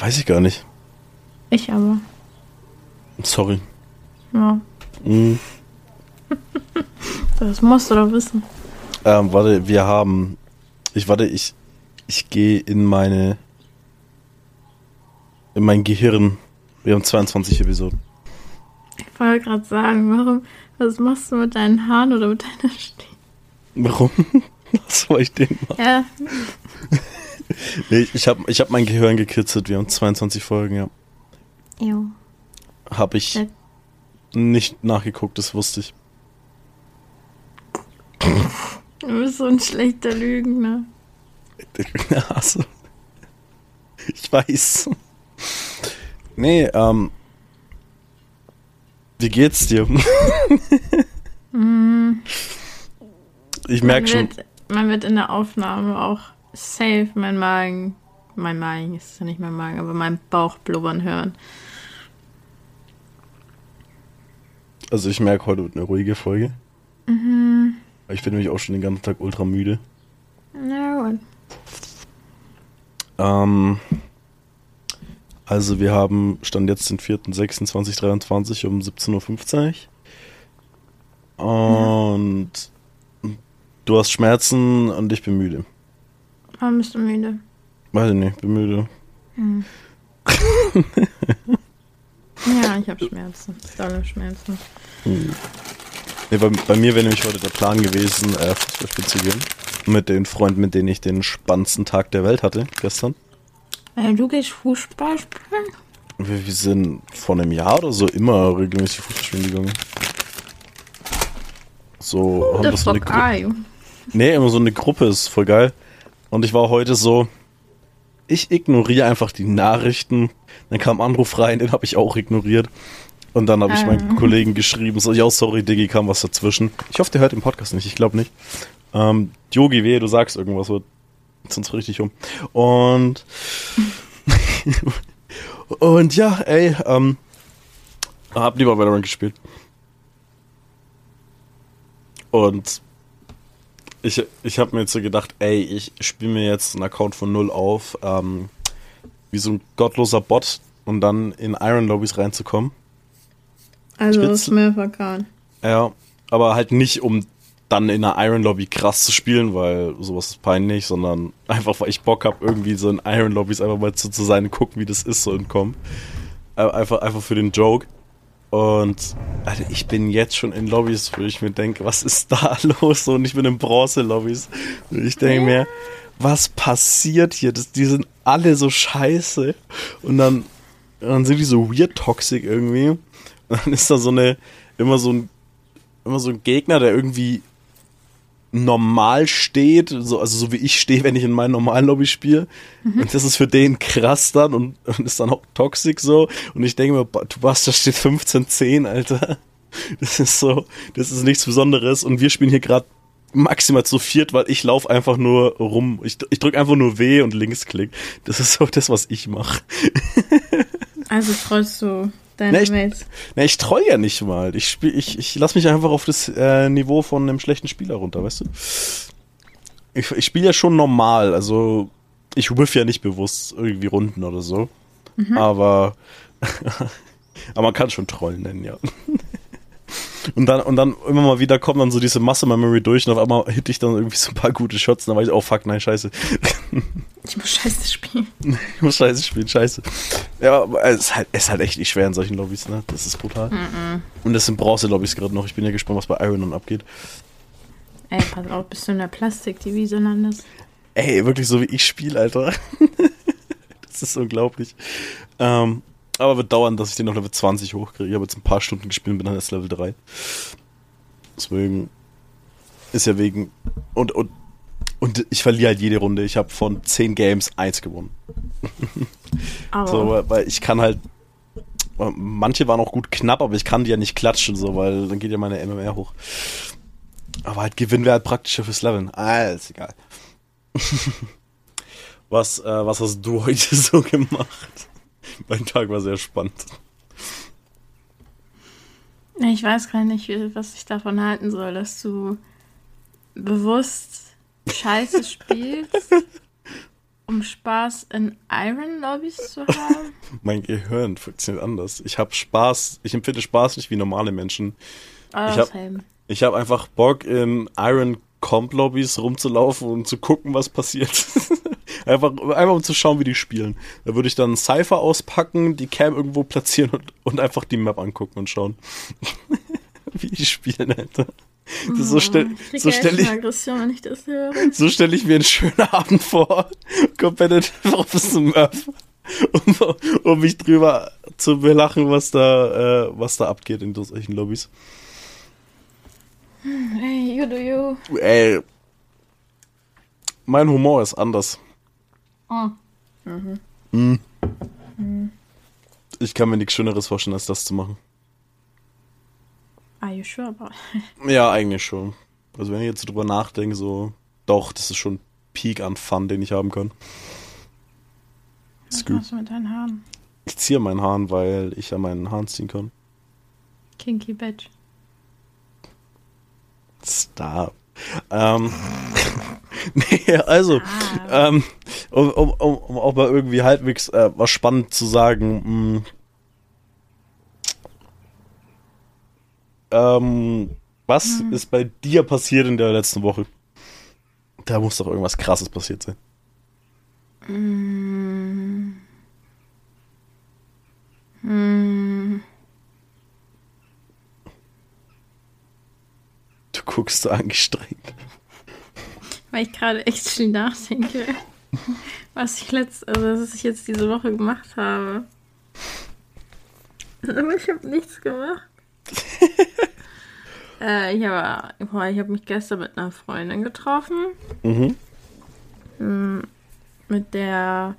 weiß ich gar nicht. Ich aber. Sorry. Ja. Mhm. Das musst du doch wissen. Ähm, warte, wir haben. Ich warte, ich. Ich gehe in meine. In mein Gehirn. Wir haben 22 Episoden. Ich wollte gerade sagen, warum. Was machst du mit deinen Haaren oder mit deiner Stirn? Warum? Was soll ich denn machen? Ja, Nee, ich habe ich hab mein Gehirn gekitzelt. Wir haben 22 Folgen, ja. jo. Habe ich Ja. nicht nachgeguckt, das wusste ich. Du bist so ein schlechter Lügner. also, ich weiß. Nee, ähm. Wie geht's dir? Ich merke schon. Man wird in der Aufnahme auch safe mein Magen, mein Magen ist ja nicht mein Magen, aber mein Bauch blubbern hören. Also ich merke, heute wird eine ruhige Folge. Mhm. Ich bin nämlich auch schon den ganzen Tag ultra müde. Na gut. Ähm, also wir haben Stand jetzt den 4.6.2023 um 17.50 Uhr. Und du hast Schmerzen und ich bin müde. Warum bist du müde? Weiß ich nicht, bin müde. Ja, ich habe Schmerzen. Dolle Schmerzen. Nee, bei, bei mir wäre nämlich heute der Plan gewesen, äh, Fußball spielen zu gehen. Mit den Freunden, mit denen ich den spannendsten Tag der Welt hatte, gestern. Äh, du gehst Fußball spielen? Wir, wir sind vor einem Jahr oder so immer regelmäßig Fußball spielen gegangen. So, haben The das so eine Gruppe. Nee, immer so eine Gruppe ist voll geil. Und ich war heute so, ich ignoriere einfach die Nachrichten. Dann kam ein Anruf rein, den habe ich auch ignoriert. Und dann habe ich meinen Ah. Kollegen geschrieben, so, ja, sorry, Diggi, kam was dazwischen. Ich hoffe, der hört den Podcast nicht, ich glaube nicht. Ähm, Yogi, wehe, du sagst irgendwas, wird sonst richtig um. Und, und ja, ey, ähm, hab lieber Valorant gespielt. Und ich, ich habe mir jetzt so gedacht, ey, ich spiele mir jetzt einen Account von null auf, ähm, wie so ein gottloser Bot und dann in Iron Lobbys reinzukommen. Also Spitz- Smurf-Account. Ja, aber halt nicht, um dann in einer Iron Lobby krass zu spielen, weil sowas ist peinlich, sondern einfach, weil ich Bock habe, irgendwie so in Iron Lobbys einfach mal zu, zu sein und gucken, wie das ist, so entkommen. Äh, Einfach, einfach für den Joke. Und Alter, ich bin jetzt schon in Lobbys, wo ich mir denke, was ist da los? Und ich bin in Bronze-Lobbys. Ich denke mir, was passiert hier? Das, die sind alle so scheiße. Und dann, dann sind die so weird toxic irgendwie. Und dann ist da so eine, immer so ein, immer so ein Gegner, der irgendwie normal steht, so, also so wie ich stehe, wenn ich in meinem normalen Lobby spiele. Und das ist für den krass dann und, und ist dann auch toxisch so. Und ich denke mir, du was, da steht 15-10, Alter. Das ist so, das ist nichts Besonderes. Und wir spielen hier gerade maximal zu viert, weil ich laufe einfach nur rum. Ich, ich drücke einfach nur W und Linksklick. Das ist so das, was ich mache. Also freust du deine Nee, ich- Mates. Na, ich troll ja nicht mal. Ich spiel, ich, ich lass mich einfach auf das äh, Niveau von einem schlechten Spieler runter, weißt du? Ich, ich spiele ja schon normal, also ich whiff ja nicht bewusst irgendwie Runden oder so. Aber, aber man kann schon Trollen nennen, ja. Und dann, und dann immer mal wieder kommt dann so diese Masse Memory durch und auf einmal hit ich dann irgendwie so ein paar gute Shots und dann weiß ich, oh fuck, nein, scheiße. Ich muss scheiße spielen. Ich muss scheiße spielen, scheiße. Ja, aber es ist halt, es ist halt echt nicht schwer in solchen Lobbys, ne? Das ist brutal. Und das sind Bronze-Lobbys gerade noch. Ich bin ja gespannt, was bei Iron dann abgeht. Ey, pass auf, bis du in der Plastik-Divise landest. Ey, wirklich so wie ich spiele, Alter. das ist unglaublich. Ähm, aber wird dauern, dass ich den auf Level 20 hochkriege. Ich habe jetzt ein paar Stunden gespielt und bin dann erst Level 3. Deswegen ist ja wegen. Und, und, und ich verliere halt jede Runde. Ich habe von 10 Games 1 gewonnen. Aber So, weil, weil ich kann halt. Manche waren auch gut knapp, aber ich kann die ja nicht klatschen, so, weil dann geht ja meine MMR hoch. Aber halt gewinnen wäre halt praktischer fürs Leveln. Ah, ist egal. was, äh, was hast du heute so gemacht? Mein Tag war sehr spannend. ich weiß gar nicht, was ich davon halten soll, dass du bewusst scheiße spielst um Spaß in Iron Lobbys zu haben? mein Gehirn funktioniert anders. Ich habe Spaß, ich empfinde Spaß nicht wie normale Menschen. Oh, ich habe hab einfach Bock, in Iron Comp Lobbys rumzulaufen und zu gucken, was passiert. einfach, einfach um zu schauen, wie die spielen. Da würde ich dann Cypher auspacken, die Cam irgendwo platzieren und, und einfach die Map angucken und schauen. wie die spielen, Alter. Das ist so stell, krieg so stell ich, wenn ich das höre. so stelle ich mir einen schönen Abend vor. Competitive Office Murph. Um, um mich drüber zu belachen, was da, äh, was da abgeht in solchen Lobbys. Hey, you do you. Ey. Mein Humor ist anders. Oh. Hm. Ich kann mir nichts Schöneres vorstellen, als das zu machen. Are you sure about Ja, eigentlich schon. Also wenn ich jetzt drüber nachdenke, so, doch, das ist schon Peak an Fun, den ich haben kann. Was machst du mit deinen Haaren? Ich ziehe meinen Haaren, weil ich an meinen Haaren ziehen kann. Kinky Bitch. Stop. Ähm, nee, also, Ah. ähm, um, um, um, um auch mal irgendwie halbwegs äh, was spannend zu sagen. Mh, ähm, was Hm. ist bei dir passiert in der letzten Woche? Da muss doch irgendwas Krasses passiert sein. Mm. Guckst so angestrengt. Weil ich gerade echt viel nachdenke, was ich letzt, also was ich jetzt diese Woche gemacht habe. Aber ich habe nichts gemacht. äh, ich habe boah, ich habe mich gestern mit einer Freundin getroffen, Mhm. Mm, mit der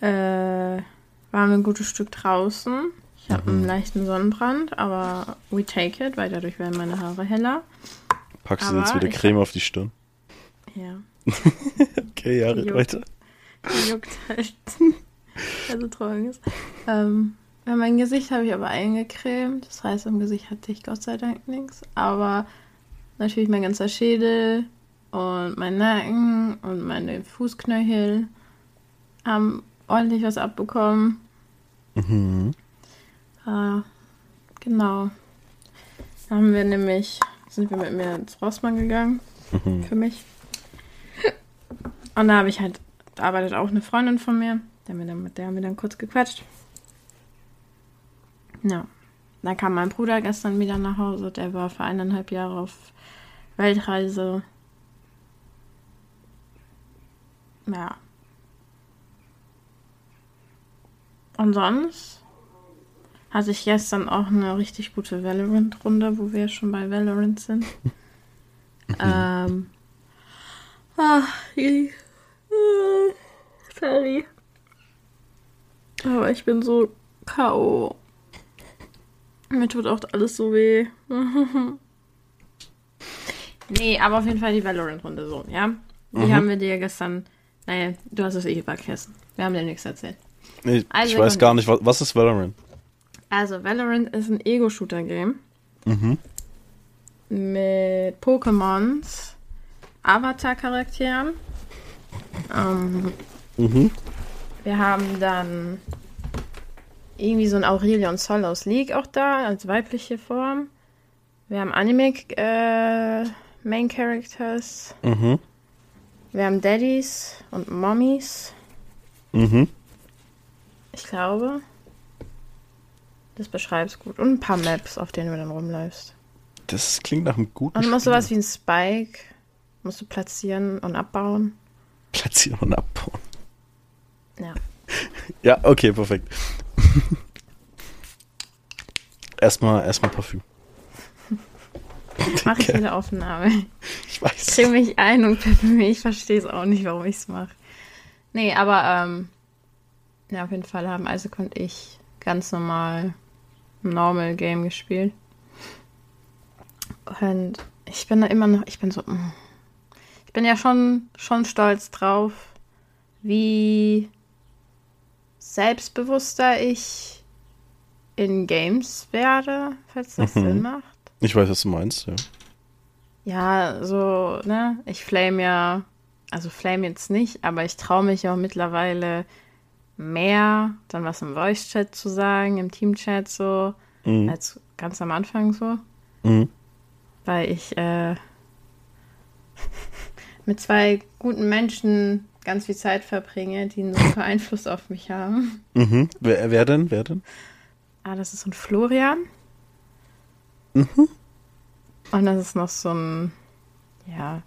äh, waren wir ein gutes Stück draußen. Ich habe einen leichten Sonnenbrand, aber we take it, weil dadurch werden meine Haare heller. Packst du Aber jetzt wieder Creme auf die Stirn? Ja. Okay, ja, Jo. weiter. Die juckt halt. also trocken ist. Ähm, ja, mein Gesicht habe ich aber eingecremt. Das heißt, im Gesicht hatte ich Gott sei Dank nichts. Aber natürlich mein ganzer Schädel und mein Nacken und meine Fußknöchel haben ordentlich was abbekommen. Mhm. Äh, genau. Da haben wir nämlich, sind wir mit mir ins Rossmann gegangen. Mhm. für mich. Und da habe ich halt, da arbeitet auch eine Freundin von mir, der mir dann, mit der haben wir dann kurz gequatscht. Ja. Dann kam mein Bruder gestern wieder nach Hause, der war für eineinhalb Jahre auf Weltreise. Ja. Und sonst hatte ich gestern auch eine richtig gute Valorant-Runde, wo wir schon bei Valorant sind. ähm. Ach, ich, äh, sorry. Aber ich bin so K.O. Mir tut auch alles so weh. nee, aber auf jeden Fall die Valorant-Runde so, ja? Wie Mhm. haben wir dir gestern. Naja, du hast es eh vergessen. Wir haben dir nichts erzählt. Ich, Also ich weiß gar nicht, was, was ist Valorant? Also, Valorant ist ein Ego-Shooter-Game Mhm. mit Pokémons, Avatar-Charakteren. Ähm, Mhm. wir haben dann irgendwie so ein Aurelion Sol aus League auch da, als weibliche Form. Wir haben Anime äh, Main Characters. Mhm. Wir haben Daddies und Mommies, Mhm. ich glaube. Das beschreibst gut. Und ein paar Maps, auf denen du dann rumläufst. Das klingt nach einem guten Und du musst Spiel. sowas wie ein Spike, musst du platzieren und abbauen. Platzieren und abbauen. Ja. Ja, okay, perfekt. erstmal, erstmal Parfüm. Mach ich jede Aufnahme. Ich weiß. Krieg mich ein und pippe mich. Ich verstehe es auch nicht, warum ich es mache. Nee, aber ähm, ja, auf jeden Fall haben Isaac und ich ganz normal Normal Game gespielt. Und ich bin da immer noch, ich bin so, mm. ich bin ja schon, schon stolz drauf, wie selbstbewusster ich in Games werde, falls das Mhm. Sinn macht. Ich weiß, was du meinst, ja. Ja, so, ne? Ich flame ja also Flame jetzt nicht, aber ich traue mich auch mittlerweile mehr, dann was im Voice-Chat zu sagen, im Team-Chat so, mhm. als ganz am Anfang so. Mhm. Weil ich äh, mit zwei guten Menschen ganz viel Zeit verbringe, die einen super Einfluss auf mich haben. Mhm. Wer, wer denn? Wer denn? Ah, das ist so ein Florian. Mhm. Und das ist noch so ein, ja,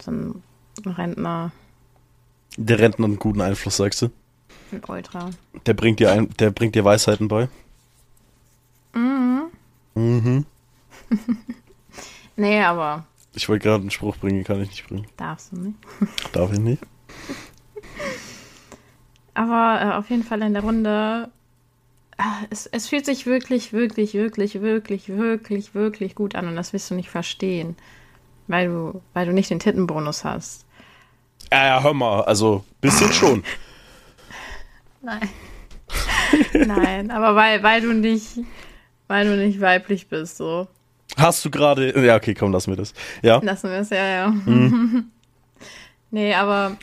so ein Rentner. Der Rentner einen guten Einfluss, sagst du? Ein Ultra. Der bringt dir ein, der bringt dir Weisheiten bei. Mhm. Mhm. nee, aber. Ich wollte gerade einen Spruch bringen, kann ich nicht bringen. Darfst du nicht. Darf ich nicht. Aber äh, auf jeden Fall in der Runde. Äh, es, es fühlt sich wirklich, wirklich, wirklich, wirklich, wirklich, wirklich gut an und das wirst du nicht verstehen. Weil du, weil du nicht den Tittenbonus hast. Ja, ja, hör mal, also bisschen schon. Nein. Nein, aber weil, weil du nicht, weil du nicht weiblich bist, so. Hast du gerade. Ja, okay, komm, lassen wir das. Ja. Lassen wir es, ja, ja. Mhm. nee, aber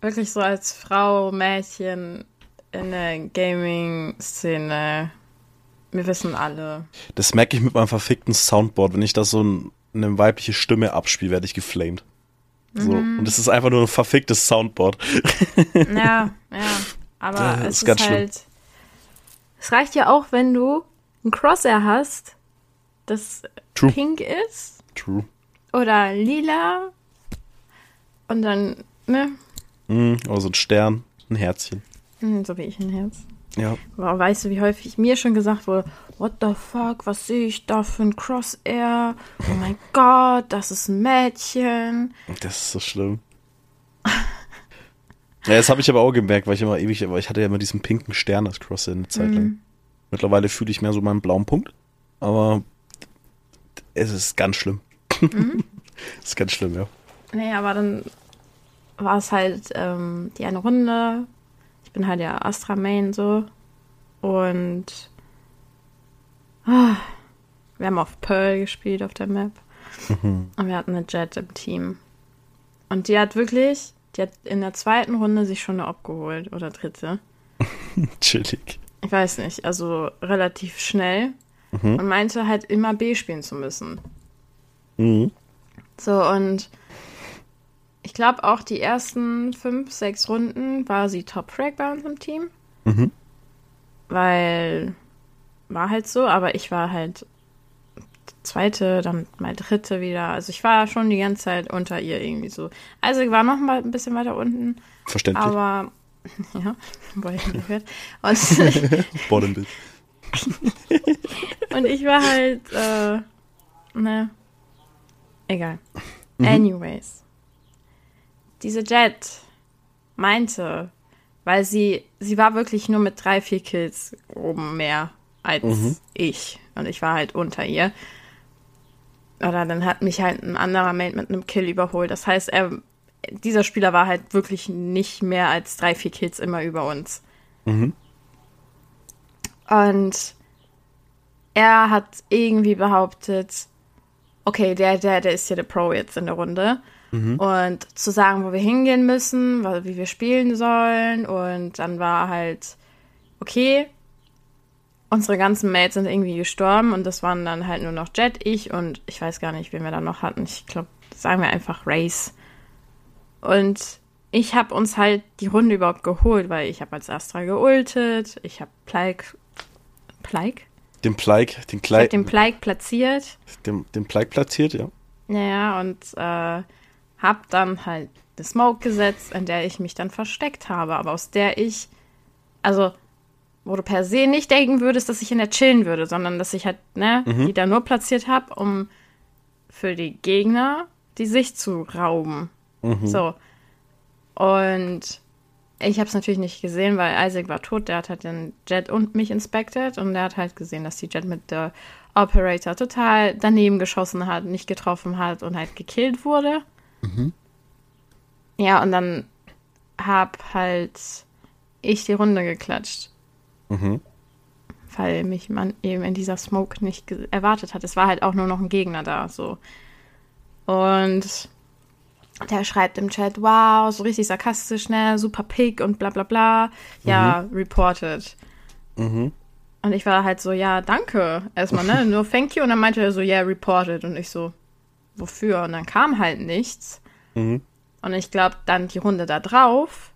wirklich so als Frau, Mädchen in der Gaming-Szene, wir wissen alle. Das merke ich mit meinem verfickten Soundboard. Wenn ich da so ein, eine weibliche Stimme abspiele, werde ich geflamed. So. Mhm. Und es ist einfach nur ein verficktes Soundboard. ja, ja. Aber das es ist, ganz halt. Schlimm. Es reicht ja auch, wenn du ein Crosshair hast, das True. pink ist. True. Oder lila. Und dann, ne? Mm, oder so ein Stern, ein Herzchen. Mm, so wie ich ein Herz. Ja. Aber weißt du, wie häufig mir schon gesagt wurde, what the fuck, was sehe ich da für ein Crossair? Oh mein Gott, das ist ein Mädchen. Das ist so schlimm. Ja, das habe ich aber auch gemerkt, weil ich immer ewig, weil ich hatte ja immer diesen pinken Stern als Cross eine Zeit lang. Mhm. Mittlerweile fühle ich mehr so meinen blauen Punkt, aber es ist ganz schlimm. Mhm. es ist ganz schlimm, ja. Nee, aber dann war es halt ähm, die eine Runde. Ich bin halt ja Astra Main so. Und ah, wir haben auf Pearl gespielt auf der Map. Mhm. Und wir hatten eine Jet im Team. Und die hat wirklich die hat in der zweiten Runde sich schon eine abgeholt oder dritte. Chillig. Ich weiß nicht, also relativ schnell. Mhm. Und meinte halt immer B spielen zu müssen. Mhm. So, und ich glaube auch die ersten fünf, sechs Runden war sie Top-Frag bei uns im Team. Mhm. Weil war halt so, aber ich war halt zweite, dann mal dritte wieder. Also ich war schon die ganze Zeit unter ihr irgendwie so. Also ich war noch mal ein bisschen weiter unten. Verständlich. Aber ja, weil ich gehört. Und Bottombild. und ich war halt, äh, ne, egal. Mhm. Anyways. Diese Jet meinte, weil sie, sie war wirklich nur mit drei, vier Kills oben mehr als mhm. ich. Und ich war halt unter ihr. Oder dann hat mich halt ein anderer Mate mit einem Kill überholt. Das heißt, er, dieser Spieler war halt wirklich nicht mehr als drei, vier Kills immer über uns. Mhm. Und er hat irgendwie behauptet, okay, der, der, der ist ja der Pro jetzt in der Runde. Mhm. Und zu sagen, wo wir hingehen müssen, wie wir spielen sollen. Und dann war halt, okay, unsere ganzen Mates sind irgendwie gestorben und das waren dann halt nur noch Jet, ich und ich weiß gar nicht, wen wir da noch hatten. Ich glaube, sagen wir einfach Race. Und ich habe uns halt die Runde überhaupt geholt, weil ich habe als Astra geultet, ich habe Plike, Plike? Den Plike, den Kleid. Den Plike platziert. Den, den Plike platziert, ja. Naja, und äh, hab dann halt eine Smoke gesetzt, in der ich mich dann versteckt habe, aber aus der ich, also wo du per se nicht denken würdest, dass ich in der chillen würde, sondern dass ich halt, ne, mhm. die da nur platziert habe, um für die Gegner die Sicht zu rauben. Mhm. So. Und ich habe es natürlich nicht gesehen, weil Isaac war tot. Der hat halt den Jet und mich inspected und der hat halt gesehen, dass die Jet mit der Operator total daneben geschossen hat, nicht getroffen hat und halt gekillt wurde. Mhm. Ja, und dann hab halt ich die Runde geklatscht. Mhm. Weil mich man eben in dieser Smoke nicht erwartet hat. Es war halt auch nur noch ein Gegner da, so. Und der schreibt im Chat, wow, so richtig sarkastisch, ne, super Pick und bla bla bla. Ja, reported. Mhm. Und ich war halt so, ja, danke. Erstmal, ne? Nur thank you. Und dann meinte er so, ja, yeah, reported. Und ich so, wofür? Und dann kam halt nichts. Mhm. Und ich glaube, dann die Runde da drauf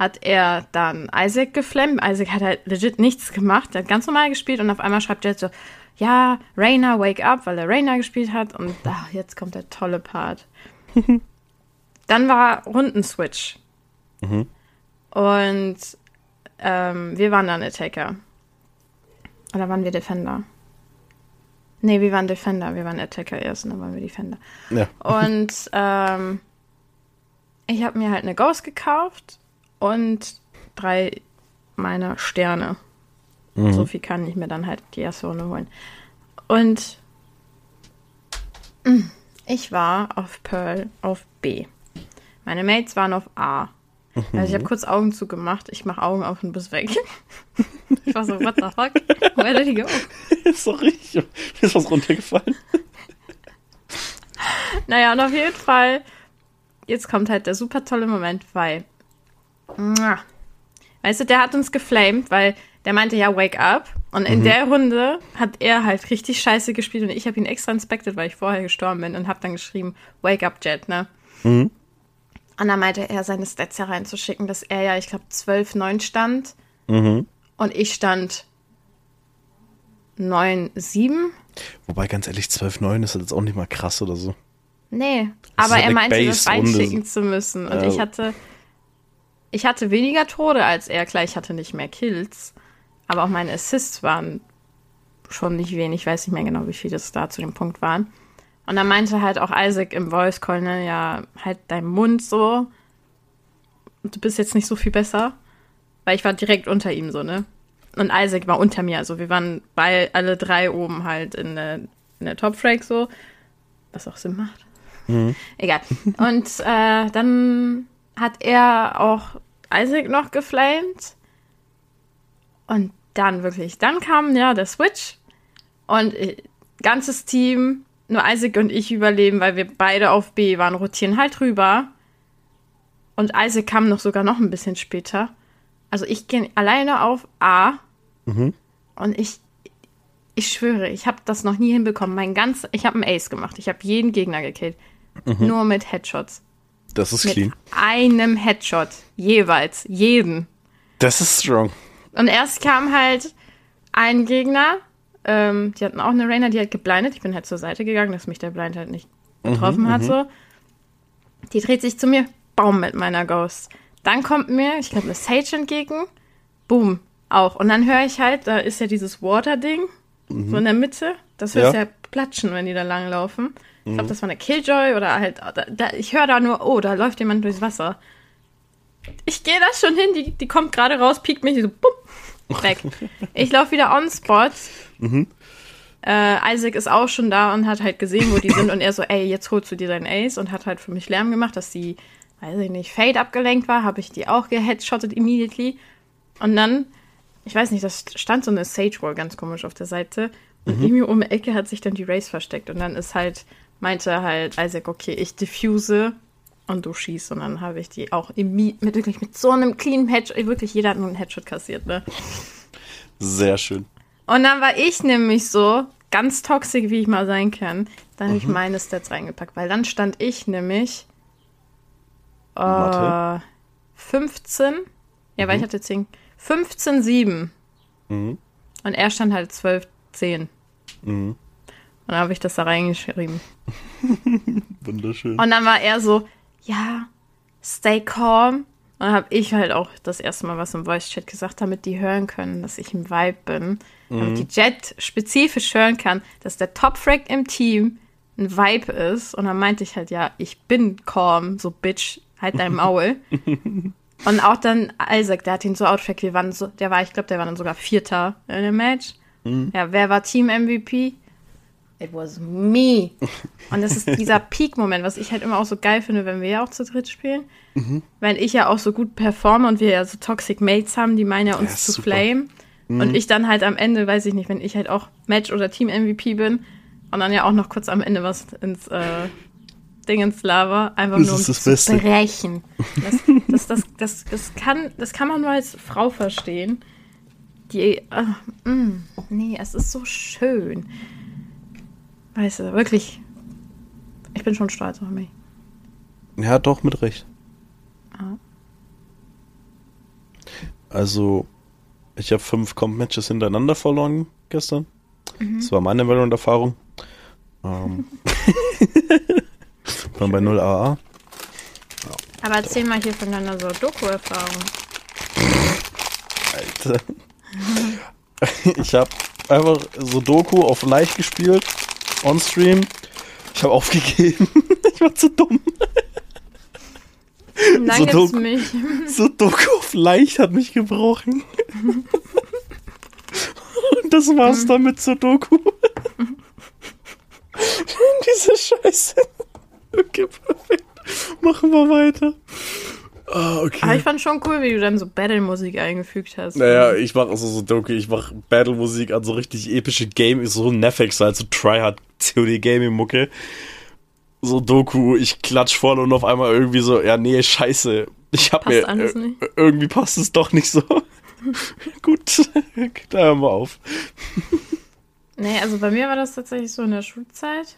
hat er dann Isaac geflammt. Isaac hat halt legit nichts gemacht. Er hat ganz normal gespielt und auf einmal schreibt Jet so, ja, Rainer, wake up, weil er Rainer gespielt hat. Und ach, jetzt kommt der tolle Part. dann war Rundenswitch. Mhm. Und ähm, wir waren dann Attacker. Oder waren wir Defender? Nee, wir waren Defender. Wir waren Attacker erst und dann waren wir Defender. Ja. Und ähm, ich habe mir halt eine Ghost gekauft und drei meiner Sterne. Mhm. So viel kann ich mir dann halt die erste Runde holen. Und mm, ich war auf Pearl auf B. Meine Mates waren auf A. Also ich habe kurz Augen zugemacht. Ich mache Augen auf und bist weg. ich war so, what the fuck? Where did he go? ist doch richtig. Mir ist was runtergefallen. Naja, und auf jeden Fall, jetzt kommt halt der super tolle Moment, weil. Weißt du, der hat uns geflamed, weil der meinte, ja, wake up. Und in der Runde hat er halt richtig scheiße gespielt und ich habe ihn extra inspected, weil ich vorher gestorben bin und habe dann geschrieben, wake up, Jet, ne? Mhm. Und dann meinte er, seine Stats hereinzuschicken, dass er ja, ich glaube, 12-9 stand Mhm. und ich stand 9-7. Wobei, ganz ehrlich, 12,9 ist jetzt auch nicht mal krass oder so. Nee, Das aber er meinte, das reinschicken zu müssen. Und Ja. ich hatte, ich hatte weniger Tode als er. Klar, ich hatte nicht mehr Kills. Aber auch meine Assists waren schon nicht wenig. Ich weiß nicht mehr genau, wie viele es da zu dem Punkt waren. Und dann meinte halt auch Isaac im Voice Call, ne, ja, halt dein Mund so. Du bist jetzt nicht so viel besser. Weil ich war direkt unter ihm so, ne? Und Isaac war unter mir. Also wir waren bei alle drei oben halt in der, in der Top Frag so. Was auch Sinn macht. Egal. Und äh, dann hat er auch Isaac noch geflamed. Und dann wirklich, dann kam ja der Switch. Und äh, ganzes Team, nur Isaac und ich überleben, weil wir beide auf B waren, rotieren halt rüber. Und Isaac kam noch sogar noch ein bisschen später. Also ich gehe alleine auf A. Mhm. Und ich, ich schwöre, ich habe das noch nie hinbekommen. Mein ganz, ich habe einen Ace gemacht. Ich habe jeden Gegner gekillt. Nur mit Headshots. Das ist Mit clean. einem Headshot. Jeweils. Jeden. Das ist strong. Und erst kam halt ein Gegner. Ähm, die hatten auch eine Rainer, die hat geblindet. Ich bin halt zur Seite gegangen, dass mich der Blind halt nicht getroffen hat. So. Die dreht sich zu mir. Baum mit meiner Ghost. Dann kommt mir, ich glaube, eine Sage entgegen. Boom. Auch. Und dann höre ich halt, da ist ja dieses Water-Ding. So in der Mitte. Das hörst Ja. ja platschen, wenn die da langlaufen. Ich glaube, das war eine Killjoy oder halt. Da, da, ich höre da nur, oh, da läuft jemand durchs Wasser. Ich gehe da schon hin, die, die kommt gerade raus, piekt mich, die so, bumm, weg. Ich laufe wieder on spot. Äh, Isaac ist auch schon da und hat halt gesehen, wo die sind und er so, ey, jetzt holst du dir deinen Ace und hat halt für mich Lärm gemacht, dass die, weiß ich nicht, Fade abgelenkt war, habe ich die auch geheadshottet immediately. Und dann, ich weiß nicht, das stand so eine Sage Wall ganz komisch auf der Seite und irgendwie um die Ecke hat sich dann die Race versteckt und dann ist halt, meinte halt Isaac, okay, ich diffuse und du schießt und dann habe ich die auch immi- mit wirklich mit so einem clean Headshot, wirklich jeder hat nur einen Headshot kassiert, ne? Sehr schön. Und dann war ich nämlich so, ganz toxisch, wie ich mal sein kann. Dann habe ich meine Stats reingepackt, weil dann stand ich nämlich äh, Mathe? 15. Ja, weil ich hatte 10. 15, 7. Mhm. Und er stand halt 12, 10. Mhm. Und dann habe ich das da reingeschrieben. Wunderschön. Und dann war er so, ja, stay calm. Und dann habe ich halt auch das erste Mal was im Voice-Chat gesagt, damit die hören können, dass ich im Vibe bin. Damit die Jet spezifisch hören kann, dass der Top-Frag im Team ein Vibe ist. Und dann meinte ich halt, ja, ich bin calm, so Bitch, halt dein Maul. Und auch dann Isaac, der hat ihn so outfragt, wir waren so, der war, ich glaube, der war dann sogar Vierter in dem Match. Ja, wer war Team-MVP? It was me. Und das ist dieser Peak-Moment, was ich halt immer auch so geil finde, wenn wir ja auch zu dritt spielen. Weil ich ja auch so gut performe und wir ja so Toxic Mates haben, die meinen ja uns Ja, zu super. flame. Und ich dann halt am Ende, weiß ich nicht, wenn ich halt auch Match- oder Team-MVP bin und dann ja auch noch kurz am Ende was ins äh, Dingens laber, einfach Das nur um das zu Beste. brechen. Das, das, das, das, das, kann, das kann man nur als Frau verstehen. Die, ah, mm, nee, es ist so schön. Weißt du, wirklich. Ich bin schon stolz auf mich. Ja, doch, mit Recht. Ja. Also, ich habe fünf Comp-Matches hintereinander verloren gestern. Mhm. Das war meine Valorant-Erfahrung. Ähm. Dann bei 0 AA. Aber erzähl mal hier von deiner so Doku-Erfahrung. Alter. Ich habe einfach Sudoku auf leicht gespielt, on stream. Ich habe aufgegeben. Ich war zu dumm. Und dann So gibt's Doku. mich. Sudoku auf leicht hat mich gebrochen. Und das war's dann mit Sudoku. Diese Scheiße. Okay, perfekt. Machen wir weiter. Ah, Aber okay. ich fand schon cool, wie du dann so Battle-Musik eingefügt hast. Naja, ich mache also Sudoku, ich mache Battle-Musik an so richtig epische Game, so Netflix, halt so Tryhard COD Gaming Mucke. So Doku, ich klatsch voll und auf einmal irgendwie so, ja nee, scheiße. Ich hab Passt mir alles äh, nicht. irgendwie passt es doch nicht so. Gut, da hören wir auf. Nee, also bei mir war das tatsächlich so in der Schulzeit.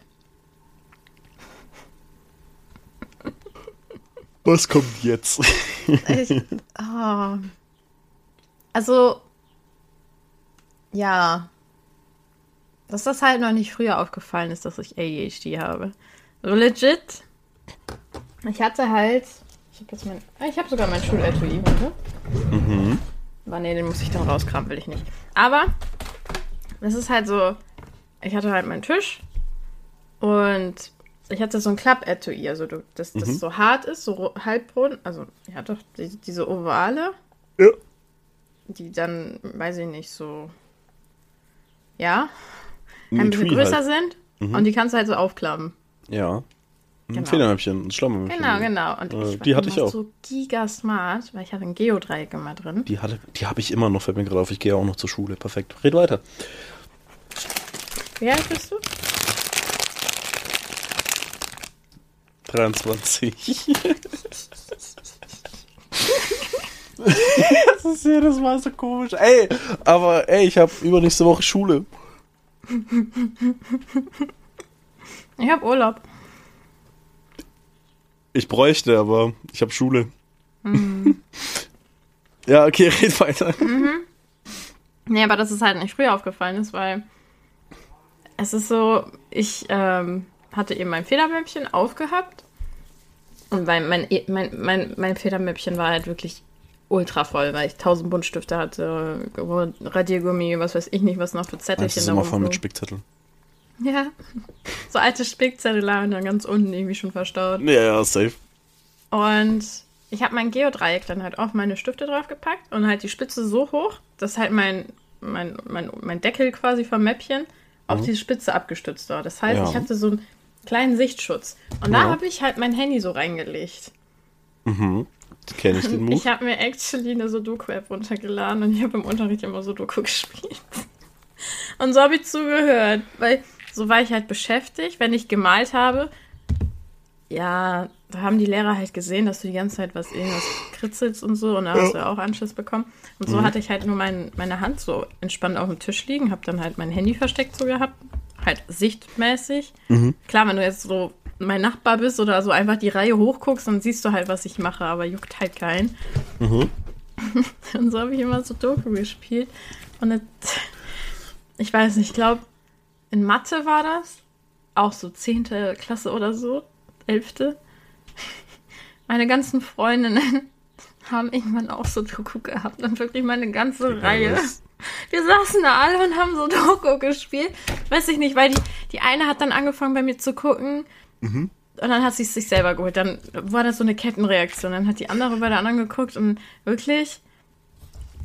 Was kommt jetzt? Ich, oh. Also, ja. Dass das halt noch nicht früher aufgefallen ist, dass ich ADHD habe. So legit. Ich hatte halt. Ich habe jetzt mein. ah, Ich habe sogar mein Schuletui, warte. Mhm. Aber nee, den muss ich dann rauskramen, will ich nicht. Aber das ist halt so. Ich hatte halt meinen Tisch und ich hatte so ein Klapp-Etui, also du, dass das Mhm. so hart ist, so halbrund, also ja doch, die, diese Ovale, Ja. die dann, weiß ich nicht, so, ja, Ein ein bisschen größer halt. sind und die kannst du halt so aufklappen. Ja. Ein Genau. Federmäppchen, ein Schlammmäppchen. Genau, genau. Und Äh, ich die hatte ich auch. so gigasmart, weil ich hatte ein Geodreieck immer drin. Die, hatte, die habe ich immer noch, fällt mir gerade auf. Ich gehe auch noch zur Schule. Perfekt. Red weiter. Wie alt bist du? 23. das ist jedes Mal so komisch. Ey, aber ey, ich habe übernächste Woche Schule. Ich habe Urlaub. Ich bräuchte, aber ich habe Schule. ja, okay, red weiter. Nee, aber dass es halt nicht früher aufgefallen ist, weil es ist so, ich ähm, hatte eben mein Federmäppchen aufgehabt und weil mein, mein, mein, mein Federmäppchen war halt wirklich ultra voll, weil ich tausend Buntstifte hatte, Radiergummi, was weiß ich nicht, was noch für Das Zettelchen ist da immer voll mit rumflogen. Spickzetteln. Ja, so alte Spickzettel lagen dann ganz unten irgendwie schon verstaut. Ja, ja, safe. Und ich habe mein Geodreieck dann halt auf meine Stifte draufgepackt und halt die Spitze so hoch, dass halt mein, mein, mein, mein Deckel quasi vom Mäppchen auf Mhm. diese Spitze abgestützt war. Das heißt, Ja. ich hatte so einen kleinen Sichtschutz. Und da Ja. habe ich halt mein Handy so reingelegt. Mhm. Kenne ich den Move. Ich habe mir actually eine Sudoku-App runtergeladen und ich habe im Unterricht immer Sudoku gespielt. Und so habe ich zugehört, weil so war ich halt beschäftigt, wenn ich gemalt habe. Ja, da haben die Lehrer halt gesehen, dass du die ganze Zeit was irgendwas kritzelst und so und da hast du ja auch Anschluss bekommen. Und so hatte ich halt nur mein, meine Hand so entspannt auf dem Tisch liegen, habe dann halt mein Handy versteckt so gehabt, halt sichtmäßig. Klar, wenn du jetzt so mein Nachbar bist oder so einfach die Reihe hochguckst, dann siehst du halt, was ich mache, aber juckt halt keinen. Mhm. Und so habe ich immer so Doku gespielt. Und es- ich weiß nicht, ich glaube, in Mathe war das. Auch so 10. Klasse oder so. 11. Meine ganzen Freundinnen haben irgendwann auch so Doku gehabt. Und wirklich meine ganze Reihe. das- Wir saßen da alle und haben so Doku gespielt. Weiß ich nicht, weil die, die eine hat dann angefangen bei mir zu gucken. Mhm. Und dann hat sie es sich selber geholt. Dann war das so eine Kettenreaktion. Dann hat die andere bei der anderen geguckt und wirklich.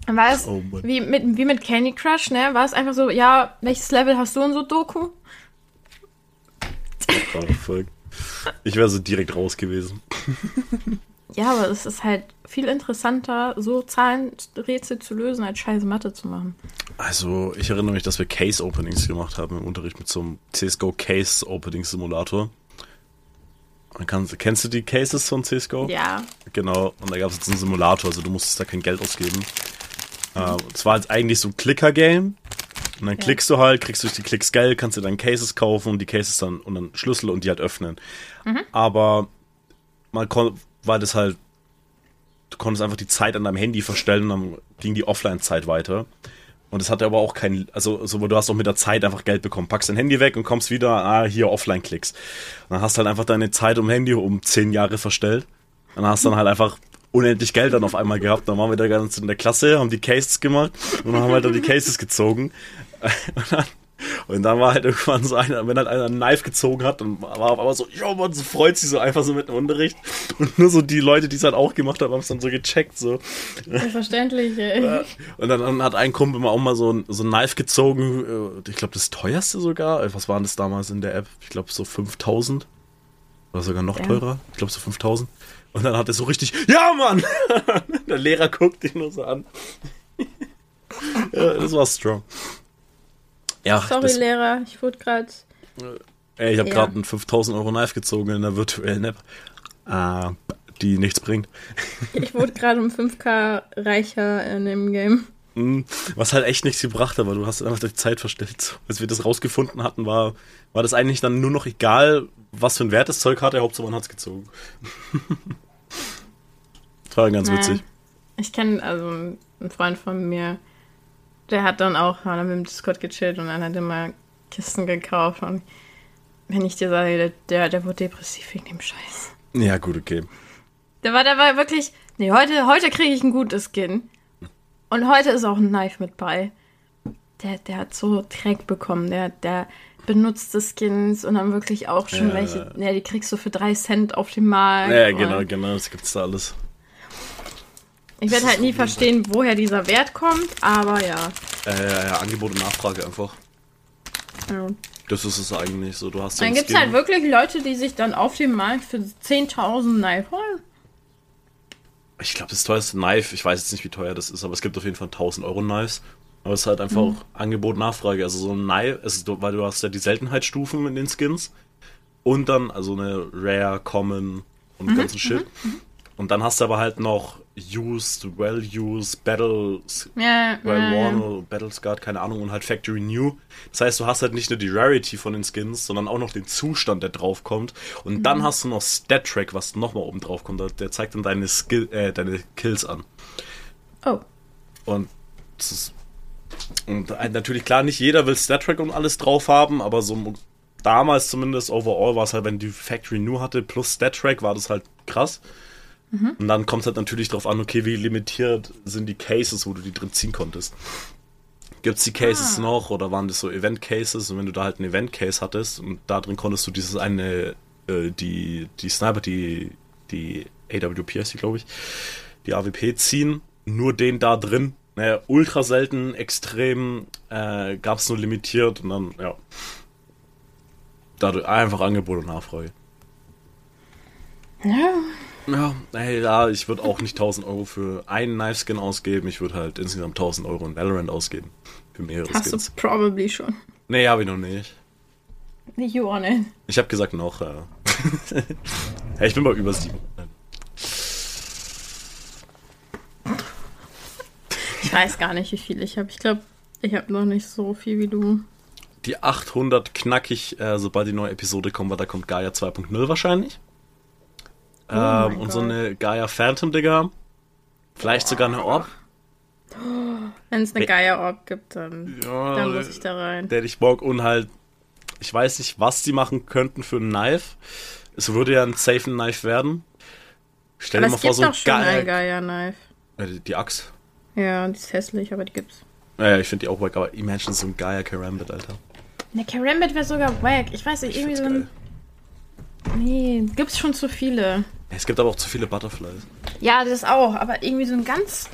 Dann war es Oh wie, mit, wie mit Candy Crush, ne? War es einfach so, ja, welches Level hast du in so Doku? Oh. Ich wäre so direkt raus gewesen. Ja, aber es ist halt viel interessanter, so Zahlenrätsel zu lösen, als scheiße Mathe zu machen. Also, ich erinnere mich, dass wir Case-Openings gemacht haben im Unterricht mit so einem CSGO Case-Opening-Simulator. Kennst du die Cases von CSGO? Ja. Genau, und da gab es jetzt einen Simulator, also du musstest da kein Geld ausgeben. Äh, es war jetzt eigentlich so ein Clicker-Game. Und dann Ja. klickst du halt, kriegst durch die Klicks Geld, kannst dir dann Cases kaufen und die Cases dann und dann Schlüssel und die halt öffnen. Aber man war das halt, du konntest einfach die Zeit an deinem Handy verstellen und dann ging die Offline-Zeit weiter. Und es hatte aber auch kein, also so, du hast auch mit der Zeit einfach Geld bekommen. Packst dein Handy weg und kommst wieder, ah, hier Offline-Klicks. Dann hast du halt einfach deine Zeit um Handy um zehn Jahre verstellt. Und dann hast dann halt einfach unendlich Geld dann auf einmal gehabt. Dann waren wir da ganz in der Klasse, haben die Cases gemacht und dann haben wir halt dann die Cases gezogen. Und dann, und dann war halt irgendwann so einer, wenn halt einer ein Knife gezogen hat, dann war auf einmal so, ja man, so freut sich so einfach so mit dem Unterricht. Und nur so die Leute, die es halt auch gemacht haben, haben es dann so gecheckt, so. Verständlich, ey. Und dann, dann hat ein Kumpel mal auch mal so ein, so ein Knife gezogen, äh, ich glaube das teuerste sogar, Äh, was waren das damals in der App? Ich glaube so 5000 oder sogar noch Ja. teurer, ich glaube so 5000. Und dann hat er so richtig, ja Mann! der Lehrer guckt ihn nur so an. ja, das war strong. Ja, Sorry, das, Lehrer, ich wurde gerade. ey, ich habe Ja. gerade einen 5000 Euro Knife gezogen in einer virtuellen App, äh, die nichts bringt. Ich wurde gerade um 5k reicher in dem Game. Mm, Was halt echt nichts gebracht hat, weil du hast einfach die Zeit verstellt. Als wir das rausgefunden hatten, war, war das eigentlich dann nur noch egal, was für ein Wert das Zeug hatte, Hauptsache man hat's gezogen. das war ganz Naja. witzig. Ich kenne also einen Freund von mir, der hat dann auch mal mit dem Discord gechillt und dann hat er mal Kisten gekauft. Und wenn ich dir sage, der, der, wurde depressiv wegen dem Scheiß. Ja, gut, okay. Der war, der war wirklich, nee, heute, heute kriege ich ein gutes Skin. Und heute ist auch ein Knife mit bei. Der, der hat so Dreck bekommen. Der, der benutzte Skins und dann wirklich auch schon Ja. welche, ja, die kriegst du für drei Cent auf dem Markt. Ja, genau, genau, das gibt's da alles. Ich werde halt nie verstehen, woher dieser Wert kommt, aber ja. Äh, ja, ja, Angebot und Nachfrage einfach. ja. Das ist es eigentlich so. Du hast Dann gibt es halt wirklich Leute, die sich dann auf dem Markt für 10.000 Knife holen. Ich glaube, das teuerste Knife, ich weiß jetzt nicht, wie teuer das ist, aber es gibt auf jeden Fall 1000 Euro Knives. Aber es ist halt einfach Mhm. Angebot, Nachfrage. Also so ein Knife, es ist, weil du hast ja die Seltenheitsstufen in den Skins. Und dann, also eine Rare, Common und Mhm, ganzen Shit. Und dann hast du aber halt noch Used, Well Used, Battle, Ja, Well ja, Worn, ja. oder Battle Scarred, keine Ahnung, und halt Factory New. Das heißt, du hast halt nicht nur die Rarity von den Skins, sondern auch noch den Zustand, der drauf kommt. Und Mhm. dann hast du noch Stat Track, was nochmal oben drauf kommt. Der- zeigt dann deine Skill, äh, deine Kills an. Oh, Und das ist und äh, natürlich klar, nicht jeder will Stat Track und alles drauf haben, aber so damals zumindest overall war es halt, wenn die Factory New hatte plus Stat Track, war das halt krass. Und dann kommt es halt natürlich drauf an, okay, wie limitiert sind die Cases, wo du die drin ziehen konntest. Gibt's die Cases Ah. noch oder waren das so Event Cases? Und wenn du da halt einen Event Case hattest und da drin konntest du dieses eine, äh, die, die Sniper, die, die AWPS, glaube ich, die AWP ziehen, nur den da drin. Naja, ultra selten, extrem, äh, gab's nur limitiert und dann, ja. Dadurch einfach Angebot und Nachfrage. ja. Ja, ey, ja, ich würde auch nicht 1000 Euro für einen Knife-Skin ausgeben. Ich würde halt insgesamt 1000 Euro in Valorant ausgeben. Für mehrere Hast du Skins. probably schon. Nee, habe ich noch nicht. Nicht Johannes. Ich habe gesagt noch, ja. hey, ich bin mal über 7. Ich weiß gar nicht, wie viel ich habe. Ich glaube, ich habe noch nicht so viel wie du. Die 800 knackig, äh, sobald die neue Episode kommt, weil da kommt Gaia 2.0 wahrscheinlich. Oh ähm, und so eine Gaia Phantom, Digga. Vielleicht sogar eine Orb. Wenn es eine Nee. Geier-Orb gibt, dann, Ja, dann muss ich da rein. der ich Bock und halt, ich weiß nicht, was die machen könnten für ein Knife. Es würde ja ein safe Knife werden. Stell Aber dir mal vor, so ein Gaia. Geier-Knife. Äh, die- die Axt. Ja, die ist hässlich, aber die gibt's. Ja, ja, ich finde die auch wack, aber imagine so ein Gaia Karambit, Alter. Eine Karambit wäre sogar wack. Ich weiß nicht, Ich irgendwie so geil. ein. Nee, gibt's schon zu viele. Es gibt aber auch zu viele Butterflies. Ja, das auch, aber irgendwie so ein ganz.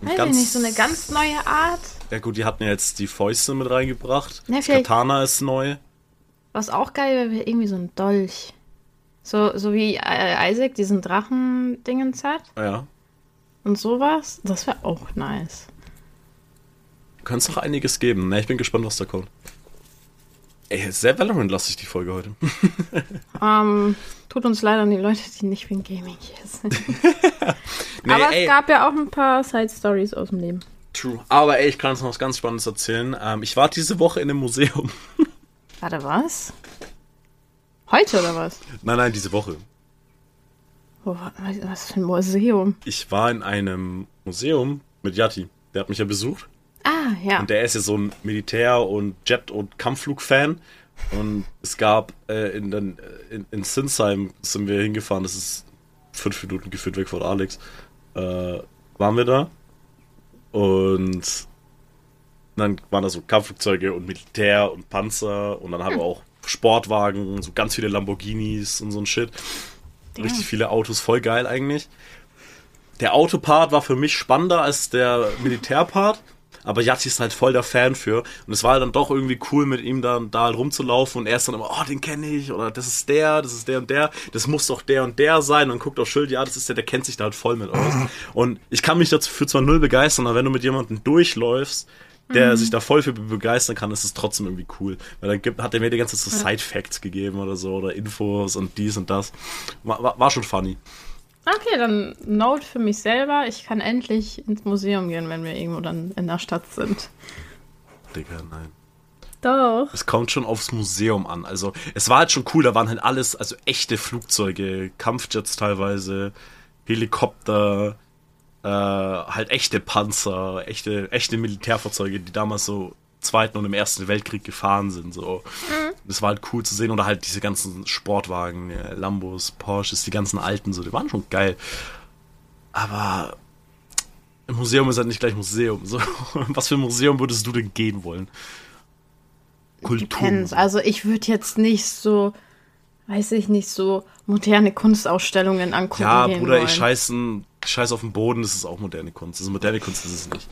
Weiß ganz- ich nicht, so eine ganz neue Art. Ja gut, die hatten ja jetzt die Fäuste mit reingebracht. Ja, Katana ist neu. Was auch geil wäre, wäre irgendwie so ein Dolch. So, so wie äh, Isaac diesen Drachen-Dingens hat. Ja. Und sowas. Das wäre auch nice. Könnte es noch einiges geben. Ne, ich bin gespannt, was da kommt. Ey, sehr Valorant-lastig die Folge heute. ähm, tut uns leider an die Leute, die nicht wegen Gaming hier sind. nee, Aber ey. es gab ja auch ein paar Side-Stories aus dem Leben. True. Aber ey, ich kann uns noch was ganz Spannendes erzählen. Ähm, ich war diese Woche in einem Museum. Warte, was? Heute oder was? Nein, nein, diese Woche. Oh, was für ein Museum? Ich war in einem Museum mit Yati. Der hat mich ja besucht. Ah, ja. Und der ist ja so ein Militär- und Jet- und Kampfflug-Fan. Und es gab äh, in, den, in, in Sinsheim sind wir hingefahren, das ist fünf Minuten geführt weg von Alex. Äh, waren wir da. Und dann waren da so Kampfflugzeuge und Militär und Panzer und dann haben wir hm. auch Sportwagen, so ganz viele Lamborghinis und so ein Shit. Ja. Richtig viele Autos, voll geil eigentlich. Der Autopart war für mich spannender als der Militärpart aber Yatsi ist halt voll der Fan für. Und es war dann doch irgendwie cool, mit ihm dann da halt rumzulaufen und er ist dann immer, oh, den kenne ich, oder das ist der, das ist der und der, das muss doch der und der sein. Und guckt auf Schild, ja, das ist der, der kennt sich da halt voll mit aus. Und ich kann mich dafür zwar null begeistern, aber wenn du mit jemandem durchläufst, der mhm. sich da voll für begeistern kann, ist es trotzdem irgendwie cool. Weil dann gibt, hat er mir die ganze Zeit so Side-Facts gegeben oder so, oder Infos und dies und das. War, war, war schon funny. Okay, dann Note für mich selber. Ich kann endlich ins Museum gehen, wenn wir irgendwo dann in der Stadt sind. Digga, nein. Doch. Es kommt schon aufs Museum an. Also, es war halt schon cool, da waren halt alles, also echte Flugzeuge, Kampfjets teilweise, Helikopter, äh, halt echte Panzer, echte, echte Militärfahrzeuge, die damals so Zweiten und im Ersten Weltkrieg gefahren sind. So. Mhm. Das war halt cool zu sehen. Oder halt diese ganzen Sportwagen, ja, Lambos, Porsches, die ganzen alten, so, die waren schon geil. Aber ein Museum ist halt nicht gleich Museum. So, was für ein Museum würdest du denn gehen wollen? Kultur. Also ich würde jetzt nicht so, weiß ich nicht, so moderne Kunstausstellungen angucken. Ja, Bruder, wollen. ich scheiße, scheiß auf den Boden, das ist auch moderne Kunst. Ist moderne Kunst, ist es nicht.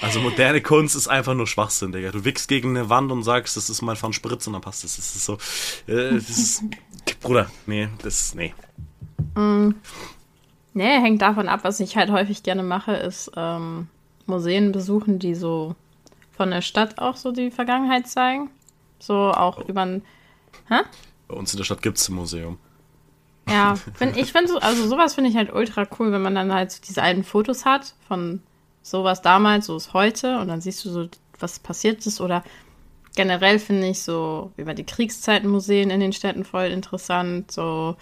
Also moderne Kunst ist einfach nur Schwachsinn, Digga. Du wickst gegen eine Wand und sagst, das ist mal von Spritz und dann passt es. Das ist so. Äh, das ist. Bruder, nee, das ist. Nee. Mm. Nee, hängt davon ab, was ich halt häufig gerne mache, ist ähm, Museen besuchen, die so von der Stadt auch so die Vergangenheit zeigen. So auch oh. über ein. Hä? Bei uns in der Stadt gibt es ein Museum. Ja, find, ich finde so, also sowas finde ich halt ultra cool, wenn man dann halt so diese alten Fotos hat von so was damals, so ist heute und dann siehst du so, was passiert ist oder generell finde ich so über die Kriegszeitenmuseen in den Städten voll interessant, so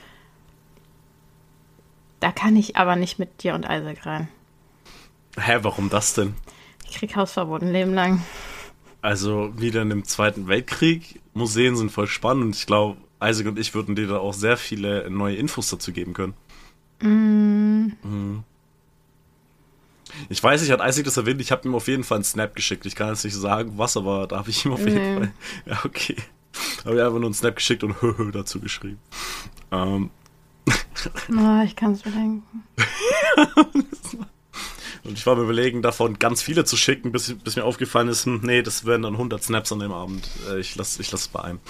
da kann ich aber nicht mit dir und Isaac rein. Hä, warum das denn? Ich krieg Hausverbot ein Leben lang. Also wieder im Zweiten Weltkrieg. Museen sind voll spannend und ich glaube, Isaac und ich würden dir da auch sehr viele neue Infos dazu geben können. Mm. Mhm. Ich weiß nicht, hat Isaac das erwähnt? Ich habe ihm auf jeden Fall einen Snap geschickt. Ich kann jetzt nicht sagen, was, aber da habe ich ihm auf jeden nee. Fall. Ja, okay. Habe ich einfach nur einen Snap geschickt und Höhö dazu geschrieben. Ähm. Oh, ich kann es bedenken. und ich war mir überlegen, davon ganz viele zu schicken, bis, bis mir aufgefallen ist, hm, nee, das werden dann 100 Snaps an dem Abend. Äh, ich lasse ich lass es bei einem.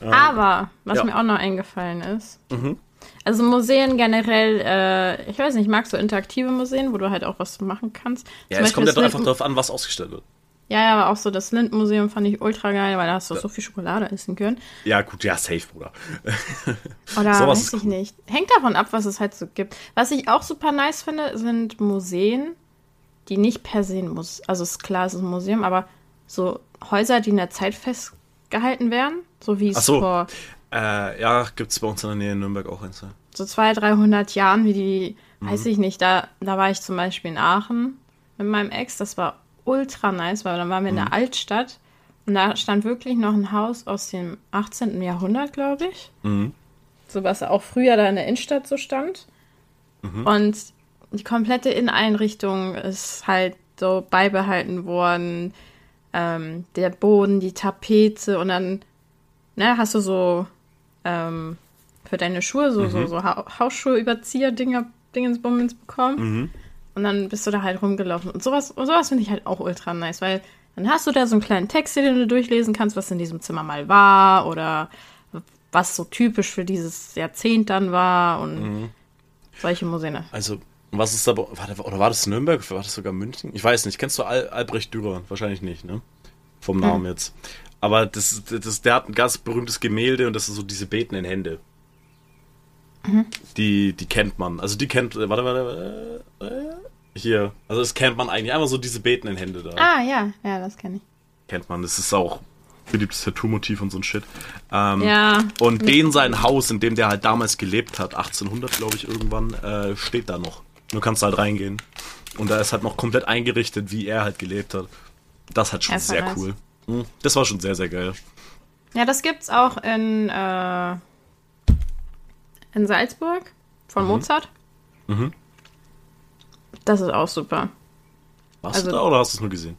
Ähm, aber, was ja. mir auch noch eingefallen ist, mhm. Also Museen generell, äh, ich weiß nicht, ich mag so interaktive Museen, wo du halt auch was machen kannst. Ja, Zum es kommt ja doch einfach darauf an, was ausgestellt wird. Ja, ja, aber auch so das Lind-Museum fand ich ultra geil, weil da hast du ja. so viel Schokolade essen können. Ja, gut, ja, safe, Bruder. Oder so weiß ich cool. nicht. Hängt davon ab, was es halt so gibt. Was ich auch super nice finde, sind Museen, die nicht per se muss. Also ist klar, es ist ein Museum, aber so Häuser, die in der Zeit festgehalten werden, so wie es so. vor äh, ja, gibt es bei uns in der Nähe in Nürnberg auch eins. So 200, 300 Jahren, wie die, mhm. weiß ich nicht, da, da war ich zum Beispiel in Aachen mit meinem Ex, das war ultra nice, weil dann waren wir in der mhm. Altstadt und da stand wirklich noch ein Haus aus dem 18. Jahrhundert, glaube ich. Mhm. So was auch früher da in der Innenstadt so stand. Mhm. Und die komplette Inneneinrichtung ist halt so beibehalten worden. Ähm, der Boden, die Tapete und dann ne, hast du so ähm, für deine Schuhe so, mhm. so, so ha Hausschuhe-Überzieher-Dinger, Dingensbummens bekommen. Mhm. Und dann bist du da halt rumgelaufen. Und sowas, und sowas finde ich halt auch ultra nice, weil dann hast du da so einen kleinen Text, den du durchlesen kannst, was in diesem Zimmer mal war oder was so typisch für dieses Jahrzehnt dann war und mhm. solche Museen. Also, was ist da, war, oder war das Nürnberg, war das sogar München? Ich weiß nicht, kennst du Al Albrecht Dürer? Wahrscheinlich nicht, ne? Vom Namen mhm. jetzt. Aber das, das, der hat ein ganz berühmtes Gemälde und das sind so diese betenden Hände. Die, die kennt man. Also die kennt, warte, warte, äh, äh, hier. Also das kennt man eigentlich. Einfach so diese betenden Hände da. Ah, ja, ja, das kenne ich. Kennt man. Das ist auch beliebtes Tattoo-Motiv und so ein Shit. Ähm, Ja. Und den sein Haus, in dem der halt damals gelebt hat, 1800 glaube ich irgendwann, äh, steht da noch. Du kannst halt reingehen. Und da ist halt noch komplett eingerichtet, wie er halt gelebt hat. Das hat schon sehr nice. cool. Mhm. Das war schon sehr, sehr geil. Ja, das gibt's auch in, äh, in Salzburg von Mozart. Mhm. Das ist auch super. Warst Also- du da oder hast du es nur gesehen?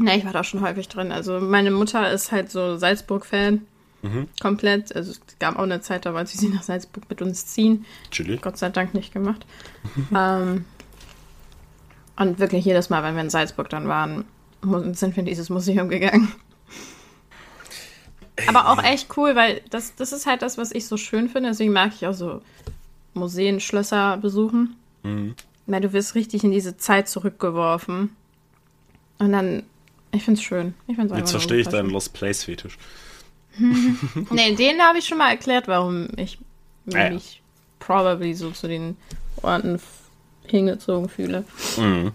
Ja, ich war da schon häufig drin. Also meine Mutter ist halt so Salzburg-Fan. Mhm. Komplett. Also es gab auch eine Zeit, da wollte sie nach Salzburg mit uns ziehen. Chili. Gott sei Dank nicht gemacht. ähm, und wirklich jedes Mal, wenn wir in Salzburg dann waren, sind wir in dieses Museum gegangen. Aber auch echt cool, weil das, das ist halt das, was ich so schön finde. Deswegen mag ich auch so Museen, Schlösser besuchen. Mhm. Weil du wirst richtig in diese Zeit zurückgeworfen. Und dann, ich find's schön. Ich find's Jetzt verstehe ich deinen. Lost Place-Fetisch. Nee, den habe ich schon mal erklärt, warum ich Ah ja. mich probably so zu den Orten hingezogen fühle. Mhm.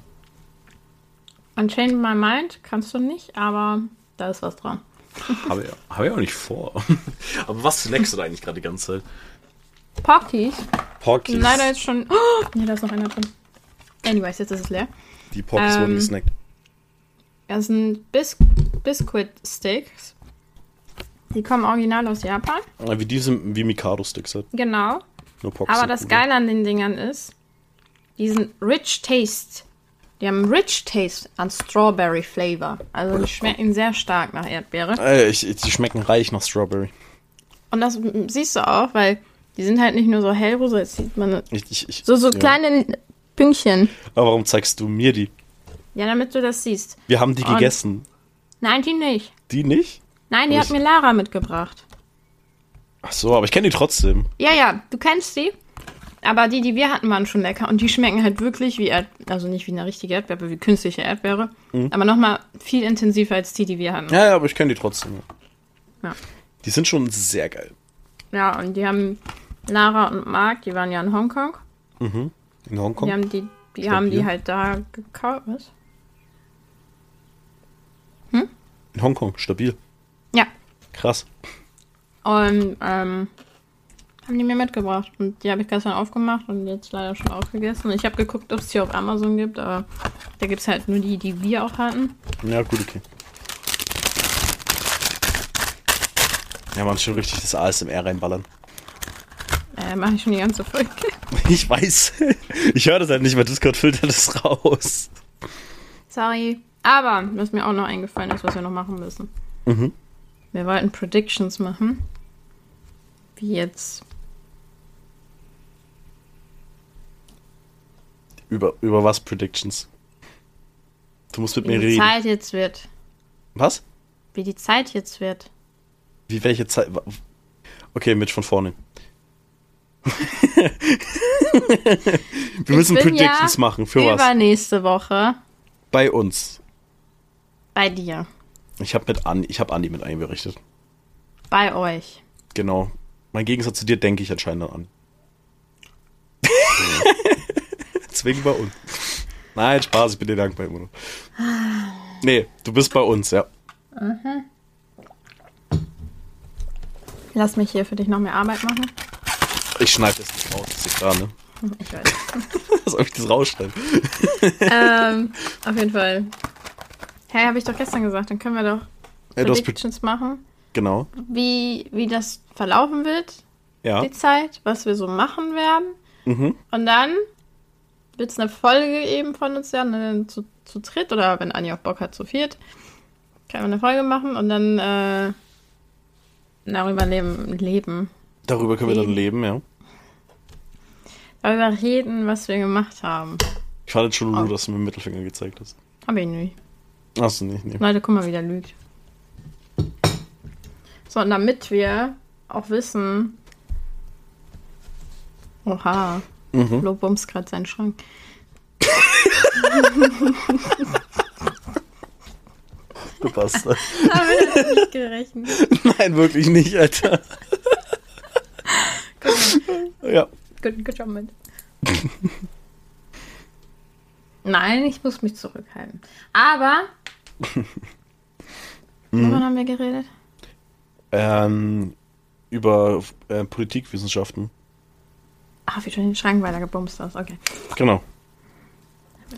Unchained My Mind kannst du nicht, aber da ist was dran. Habe ich, hab ich auch nicht vor. Aber was snackst du da eigentlich gerade die ganze Zeit? Porkies Porkies. leider jetzt schon. Oh, nee, da ist noch einer drin. Anyways, jetzt ist es leer. Die Porkies Ähm, wurden gesnackt. Das sind Bis Biscuit Sticks. Die kommen original aus Japan. Ah, Wie diese, wie Mikado-Sticks halt. Genau. Nur Porkies. Aber das. Geile an den Dingern ist, die sind Rich Taste. Die haben Rich Taste an Strawberry Flavor. Also die schmecken sehr stark nach Erdbeere. Äh, ich, die schmecken reich nach Strawberry. Und das siehst du auch, weil die sind halt nicht nur so hellrosa, jetzt sieht man Ich, ich, so, so ja. kleine Pünktchen. Aber warum zeigst du mir die? Ja, damit du das siehst. Wir haben die Und- gegessen. Nein, die nicht. Die nicht? Nein, die Aber hat mir Lara mitgebracht. Ach so, aber ich kenne die trotzdem. Ja, ja, du kennst die. Aber die, die wir hatten, waren schon lecker. Und die schmecken halt wirklich wie Erd also nicht wie eine richtige Erdbeere, wie künstliche Erdbeere. Aber nochmal viel intensiver als die, die wir hatten. Ja, ja, aber ich kenne die trotzdem. Ja. Die sind schon sehr geil. Ja, und die haben Lara und Marc, die waren ja in Hongkong. In Hongkong. Die haben die, die haben die halt da gekauft. Was? In Hongkong, stabil. Ja. Krass. Und ähm, haben die mir mitgebracht. Und die habe ich gestern aufgemacht und jetzt leider schon aufgegessen. Ich habe geguckt, ob es die auf Amazon gibt, aber da gibt es halt nur die, die wir auch hatten. Ja, gut, okay. Ja, man schon richtig das ASMR reinballern. Äh, mache ich schon die ganze Folge. Ich weiß. Ich höre das halt nicht, weil Discord filtert das raus. Sorry. Aber, was mir auch noch eingefallen ist, was wir noch machen müssen. Mhm. Wir wollten Predictions machen. Wie jetzt. Über, über was Predictions? Du musst mit Wie mir die reden. Zeit jetzt wird. Was? Wie die Zeit jetzt wird. Wie welche Zeit? Okay, mit von vorne. Wir müssen Ich bin Predictions ja machen. Für was? Übernächste Woche Bei uns. bei dir. Ich habe mit Andi, ich habe Andi mit einberichtet. Bei euch. Genau. Mein Gegensatz zu dir denke ich anscheinend an. Deswegen bei uns. Nein, Spaß, ich bin dir dankbar immer noch. Nee, du bist bei uns, ja. Lass mich hier für dich noch mehr Arbeit machen. Ich schneide das nicht raus, das ist klar, ne? Ich weiß. Soll ich das rausschneiden? ähm, auf jeden Fall. Hey, habe ich doch gestern gesagt, dann können wir doch Pre- Predictions machen, genau. wie, wie das verlaufen wird, Ja. die Zeit, was wir so machen werden. Mhm. Und dann wird es eine Folge eben von uns werden, ne, zu, zu dritt oder wenn Anja auch Bock hat, zu viert. Können wir eine Folge machen und dann äh, darüber leben, leben. Darüber können wir dann leben, ja. Darüber reden, was wir gemacht haben. Ich fand jetzt schon, Oh. Lulu, dass du mir den Mittelfinger gezeigt hast. Hab ich nicht. Hast du nicht, nee. Leute, guck mal, wie der lügt. So, und damit wir auch wissen. Oha. Mhm. Flo bumst gerade seinen Schrank. Dabei. Bastard. Damit hat nicht gerechnet. Nein, wirklich nicht, Alter. ja. Good, good job, mit. Nein, ich muss mich zurückhalten. Aber. Worüber haben wir geredet? Ähm, über äh, Politikwissenschaften. Ah, wie du den Schrank weiter gebumst hast. Okay. Genau.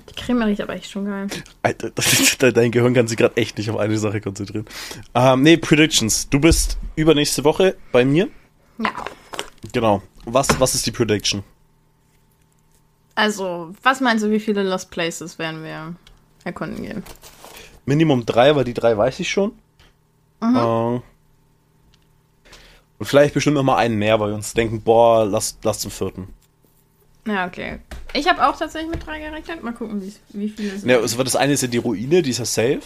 Die Creme riecht aber echt schon geil. Alter, dein Gehirn kann sich gerade echt nicht auf eine Sache konzentrieren. Ähm, nee, Predictions. Du bist übernächste Woche bei mir. Ja. Genau. Was, was ist die Prediction? Also, was meinst du, wie viele Lost Places werden wir erkunden gehen? Minimum drei, weil die drei weiß ich schon. Mhm. Äh, und vielleicht bestimmt noch mal einen mehr, weil wir uns denken, boah, lass, lass zum vierten. Ja, okay. Ich habe auch tatsächlich mit drei gerechnet. Mal gucken, wie, wie viele es Ja, also das eine ist ja die Ruine, die ist ja safe.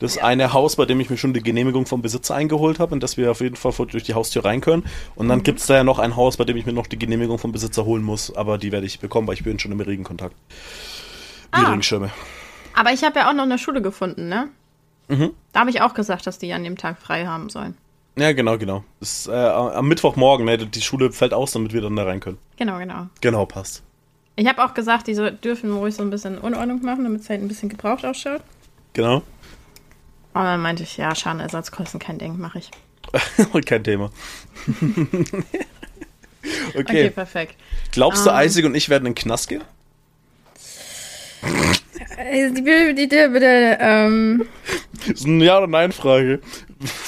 Das eine Haus, bei dem ich mir schon die Genehmigung vom Besitzer eingeholt habe und dass wir auf jeden Fall durch die Haustür rein können. Und dann gibt's da ja noch ein Haus, bei dem ich mir noch die Genehmigung vom Besitzer holen muss, aber die werde ich bekommen, weil ich bin schon im Regenkontakt. Die Ah. Regenschirme. Aber ich habe ja auch noch eine Schule gefunden, ne? Mhm. Da habe ich auch gesagt, dass die an dem Tag frei haben sollen. Ja, genau, genau. Ist, äh, am Mittwochmorgen, ne, die Schule fällt aus, damit wir dann da rein können. Genau, genau. Genau, passt. Ich habe auch gesagt, die so, dürfen ruhig so ein bisschen Unordnung machen, damit es halt ein bisschen gebraucht ausschaut. Genau. Und dann meinte ich, ja, Schadenersatzkosten, kein Ding, mache ich. Kein Thema. okay. Okay, perfekt. Glaubst du, Ähm. Isaac und ich werden in den Knast gehen? Äh, Bitte, bitte, bitte, ähm, Das ist eine Ja- oder Nein-Frage.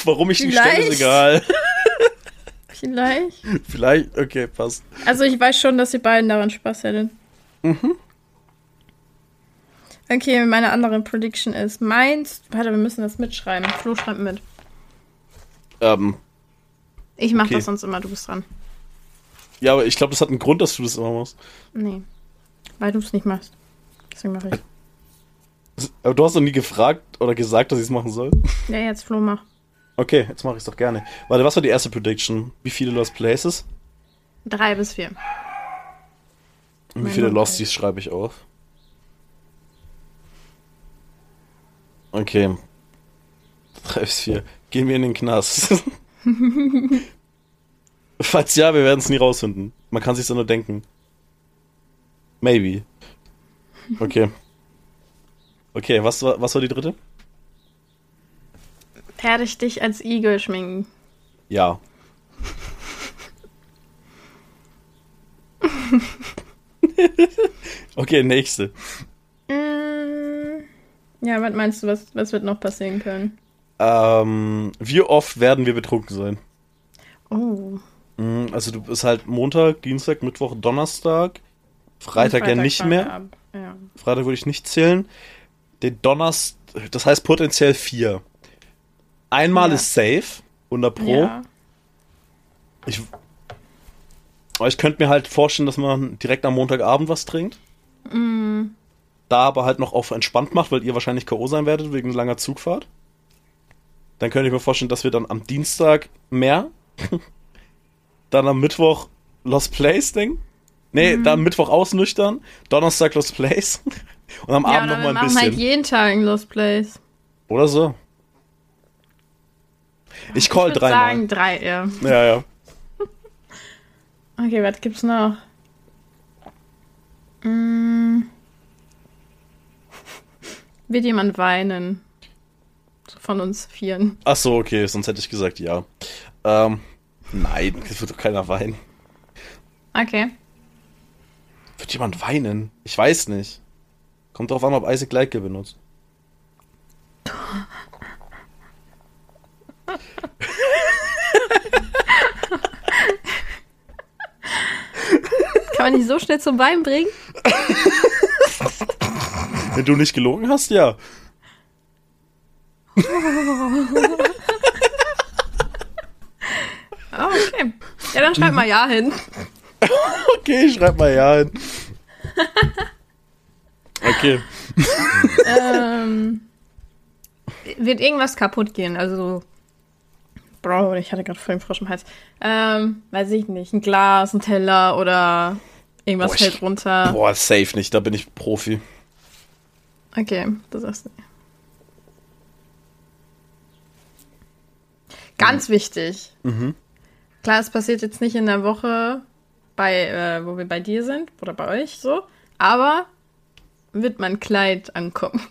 Warum ich die stelle, Vielleicht. ist egal. vielleicht. Vielleicht, okay, passt. Also ich weiß schon, dass ihr beiden daran Spaß hättet. Mhm. Okay, meine andere Prediction ist, meinst, warte, wir müssen das mitschreiben. Flo schreibt mit. Ähm, Ich mach Okay. das sonst immer, du bist dran. ja, aber ich glaube, das hat einen Grund, dass du das immer machst. Nee, weil du es nicht machst. Deswegen mache ich. Aber du hast doch nie gefragt oder gesagt, dass ich es machen soll. Ja, jetzt Flo, mach. Okay, jetzt mache ich es doch gerne. Warte, was war die erste Prediction? Wie viele Lost Places? Drei bis vier. Und wie Mein viele Losties schreibe ich auf? Okay. Drei bis vier. Gehen wir in den Knast. Falls ja, wir werden es nie rausfinden. Man kann sich so nur denken. Maybe. Okay. Okay, was war, was war die dritte? Werde ich dich als Igel schminken? Ja. okay, nächste. Mm, Ja, was meinst du, was, was wird noch passieren können? Ähm, wie oft werden wir betrunken sein? Oh. Mhm, Also du bist halt Montag, Dienstag, Mittwoch, Donnerstag. Freitag, ja nicht mehr. Ja. Freitag würde ich nicht zählen. Den Donnerstag, das heißt potenziell vier. Einmal Ja. ist safe, 100 pro. Ja. Ich, aber ich könnte mir halt vorstellen, dass man direkt am Montagabend was trinkt. Mm, Da aber halt noch auf entspannt macht, weil ihr wahrscheinlich K.O. sein werdet wegen langer Zugfahrt. Dann könnte ich mir vorstellen, dass wir dann am Dienstag mehr. dann am Mittwoch Lost Place Ding. Nee, dann Mittwoch ausnüchtern. Donnerstag Lost Place. Und am ja, Abend oder noch wir mal ein machen bisschen. halt jeden Tag ein Lost Place. Oder so. Ich call ich würde dreimal. sagen drei, ja. Ja, ja. Okay, was gibt's noch? Mm. Wird jemand weinen? Von uns Vieren. Ach so, okay, sonst hätte ich gesagt ja. Ähm, nein, es wird doch keiner weinen. Okay. Wird jemand weinen? Ich weiß nicht. Kommt drauf an, ob Isaac Leike benutzt. Man nicht so schnell zum Wein bringen? Wenn du nicht gelogen hast, ja. Oh, okay. Ja, dann schreib mal Ja hin. Okay, schreib mal ja hin. Okay. ähm, wird irgendwas kaputt gehen? Also, Bro, ich hatte gerade voll den Frosch im Hals. Ähm, weiß ich nicht. Ein Glas, ein Teller oder irgendwas Boah, ich- fällt runter. Boah, safe nicht, da bin ich Profi. Okay, du sagst nicht. Ganz wichtig. Klar, es passiert jetzt nicht in der Woche, bei, äh, wo wir bei dir sind oder bei euch so, aber wird mein Kleid ankommen.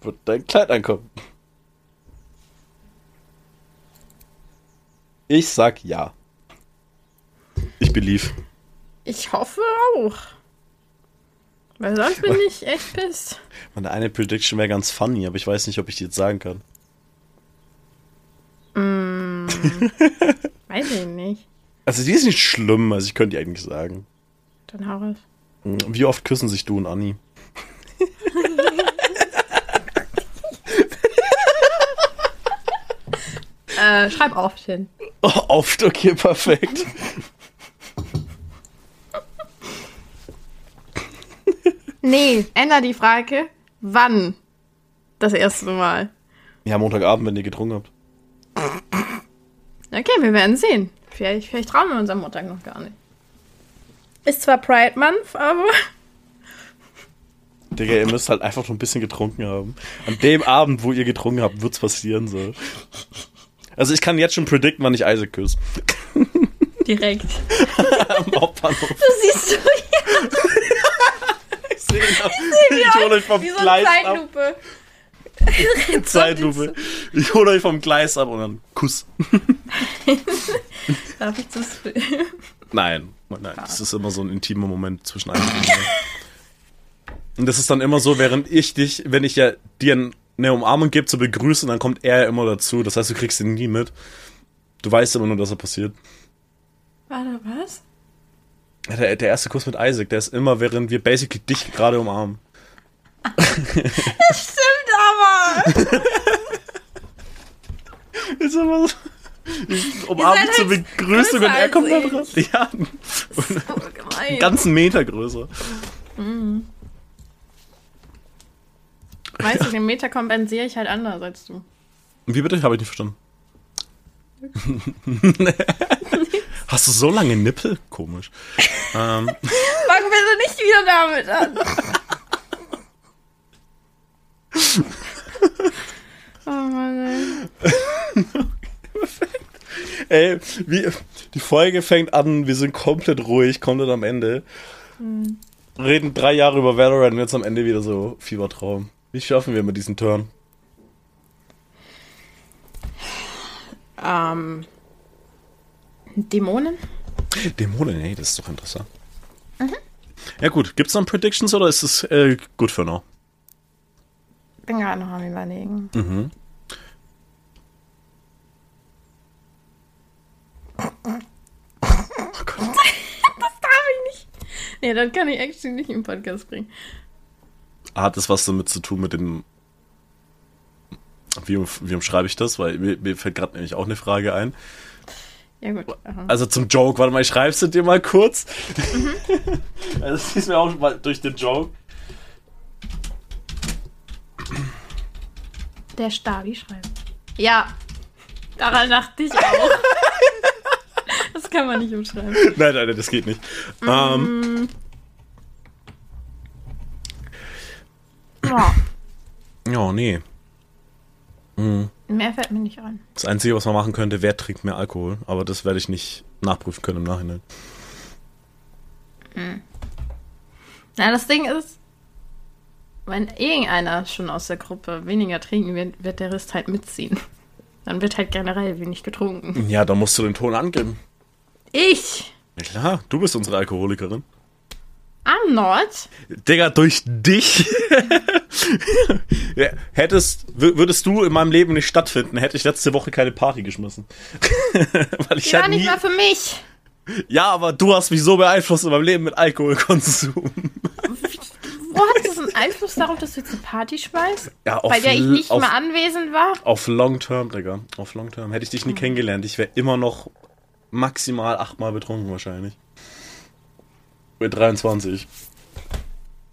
Wird dein Kleid ankommen? Ich sag ja. Ich believe. Ich hoffe auch. Weil sonst bin ich echt pissed. Meine eine Prediction wäre ganz funny, aber ich weiß nicht, ob ich die jetzt sagen kann. Weiß ich nicht. Also die ist nicht schlimm, also ich könnte die eigentlich sagen. Dann hau raus. Wie oft küssen sich du und Anni? Äh, schreib oft hin. Oh, oft, okay, perfekt. Nee, änder die Frage. Wann? Das erste Mal. Ja, Montagabend, wenn ihr getrunken habt. Okay, wir werden sehen. Vielleicht, vielleicht trauen wir uns am Montag noch gar nicht. Ist zwar Pride Month, aber Digga, ihr müsst halt einfach nur ein bisschen getrunken haben. An dem Abend, wo ihr getrunken habt, wird's passieren so. Also ich kann jetzt schon predikten, wann ich Isaac küsse. direkt. Am Hauptbahnhof. Du siehst du hier Ich Ich hole euch vom wie so eine Gleis ab. Zeitlupe. Zeitlupe. Ich hole euch vom Gleis ab und dann Kuss. Darf ich das Nein, nein, das ist immer so ein intimer Moment zwischen einem und das ist dann immer so, während ich dich, wenn ich ja dir eine Umarmung gebe zur Begrüßung, dann kommt er ja immer dazu. Das heißt, du kriegst ihn nie mit. Du weißt immer nur, dass er passiert. Warte, was? Ja, Der, der erste Kuss mit Isaac, der ist immer, während wir basically dich gerade umarmen. Stimmt aber! Ist immer so. Ich umarme seid zur halt Begrüßung und er kommt da drauf. Ja, So gemein. einen ganzen Meter größer. Weißt du, den Meter kompensiere ich halt anders als du. Wie bitte? Habe ich nicht verstanden. Hast du so lange Nippel? Komisch. ähm, Fangen wir nicht wieder damit an. oh Mann, ey. ey, wie, die Folge fängt an, wir sind komplett ruhig, komplett am Ende. Reden drei Jahre über Valorant und jetzt am Ende wieder so Fiebertraum. Wie schaffen wir mit diesen Turn? Ähm. Dämonen? Dämonen, ey, das ist doch interessant. Ja gut, gibt's noch Predictions oder ist es äh, gut für now? Bin gerade noch am überlegen. Mhm. Darf ich nicht. Nee, das kann ich actually nicht im Podcast bringen. Hat das was damit zu tun mit dem. Wie, wie umschreibe ich das? Weil mir, mir fällt gerade nämlich auch eine Frage ein. Ja, gut. Aha. Also zum Joke, warte mal, ich schreib's dir mal kurz. also das ist mir auch mal durch den Joke. Der Stabi schreibt. Ja. Daran dachte ich auch. das kann man nicht umschreiben. Nein, nein, nein, das geht nicht. Ähm, Boah, ja, nee. Mehr fällt mir nicht ein. Das Einzige, was man machen könnte, wer trinkt mehr Alkohol. Aber das werde ich nicht nachprüfen können im Nachhinein. Na, das Ding ist, wenn irgendeiner schon aus der Gruppe weniger trinken wird, wird der Rest halt mitziehen. Dann wird halt generell wenig getrunken. Ja, da musst du den Ton angeben. Ich! Ja klar, du bist unsere Alkoholikerin. Not. Digga, durch dich ja, hättest, wür- würdest du in meinem Leben nicht stattfinden, hätte ich letzte Woche keine Party geschmissen. Weil ich Die war ja nicht nie, mal für mich. ja, aber du hast mich so beeinflusst in meinem Leben mit Alkoholkonsum. Wo hat das einen Einfluss darauf, dass du jetzt eine Party schmeißt? Ja, auf Bei der ich nicht auf, mal anwesend war? Auf Long Term, Digga. Auf Long Term. Hätte ich dich nie kennengelernt, ich wäre immer noch maximal achtmal betrunken wahrscheinlich. Mit 23.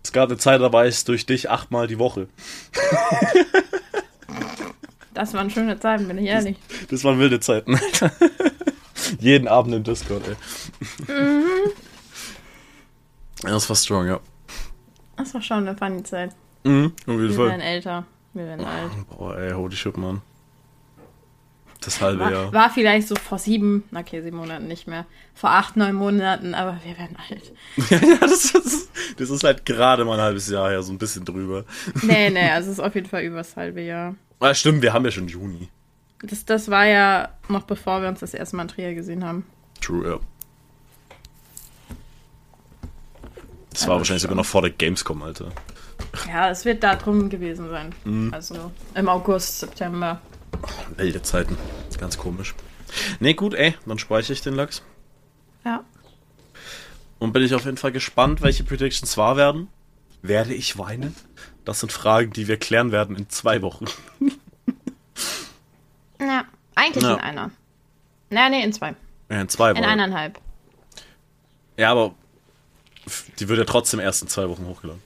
Es gab eine Zeit, da war ich durch dich achtmal die Woche. Das waren schöne Zeiten, bin ich ehrlich. Das waren wilde Zeiten, Alter. Jeden Abend im Discord, ey. Das war strong, ja. Das war schon eine funny Zeit. Mhm, auf jeden Wir Fall. werden älter. Wir werden alt. Boah, ey, holy shit, Mann. Das halbe War, Jahr. war vielleicht so vor sieben, okay, sieben Monaten nicht mehr. Vor acht, neun Monaten, aber wir werden alt. ja, das ist, das ist halt gerade mal ein halbes Jahr her, so ein bisschen drüber. Nee, nee, also es ist auf jeden Fall übers halbe Jahr. Ah, stimmt, wir haben ja schon Juni. Das, das war ja noch bevor wir uns das erste Mal in Trier gesehen haben. True, ja. Das Ja, war das wahrscheinlich sogar noch vor der Gamescom, Alter. Ja, es wird da drum gewesen sein. Also im August, September. Wilde Zeiten. Ganz komisch. Nee, gut, ey, dann speichere ich den Lachs. Ja. Und bin ich auf jeden Fall gespannt, welche Predictions wahr werden. Werde ich weinen? Das sind Fragen, die wir klären werden in zwei Wochen. Ja, eigentlich Ja. in einer. Na, nee, in zwei. Ja, in zwei In Wochen. eineinhalb. Ja, aber die wird ja trotzdem erst in zwei Wochen hochgeladen.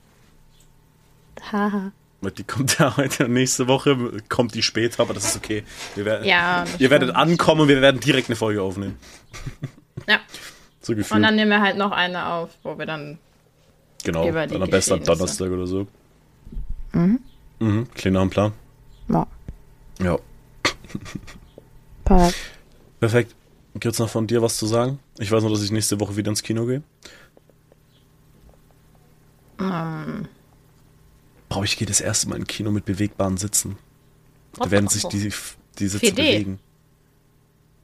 Haha. Weil Die kommt ja heute nächste Woche, kommt die später, aber das ist okay. Wir werden, Ja. ihr werdet stimmt. ankommen und wir werden direkt eine Folge aufnehmen. Ja. So gefühlt. Und dann nehmen wir halt noch eine auf, wo wir dann. genau. über die Dann am besten am. Donnerstag oder so. Mhm. Klingt nach dem Plan. Ja. Ja. Perfekt. Gibt's noch von dir was zu sagen? Ich weiß nur, dass ich nächste Woche wieder ins Kino gehe. Ähm, Boah, ich gehe das erste Mal in Kino mit bewegbaren Sitzen. Da werden sich die, die Sitze 4D. bewegen.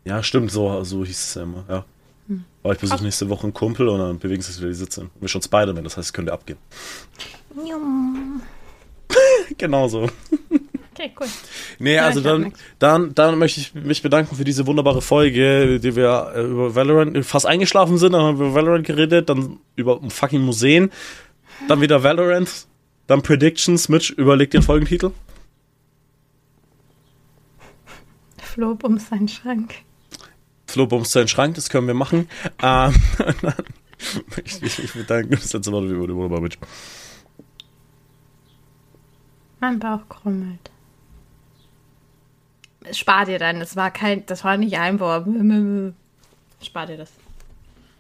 Ja, stimmt, so, so hieß es ja immer, ja. Hm. Aber ich besuche nächste Woche einen Kumpel und dann bewegen sich wieder die Sitze. Wir schon Spider-Man, das heißt, es könnte abgehen. Genau so. Okay, cool. Nee, Ja, also dann, dann, dann möchte ich mich bedanken für diese wunderbare Folge, die wir äh, über Valorant fast eingeschlafen sind, dann haben wir über Valorant geredet, dann über fucking Museen, dann wieder Valorant, dann Predictions. Mitch, überleg dir einen Folgentitel. Flo um seinen Schrank. Flo bumst seinen Schrank, das können wir machen. Ähm, dann möchte ich mich bedanken. Das letzte Wort über Mitch. Mein Bauch krummelt. Spar dir dann, das war kein, das war nicht ein Wort. Spar dir das.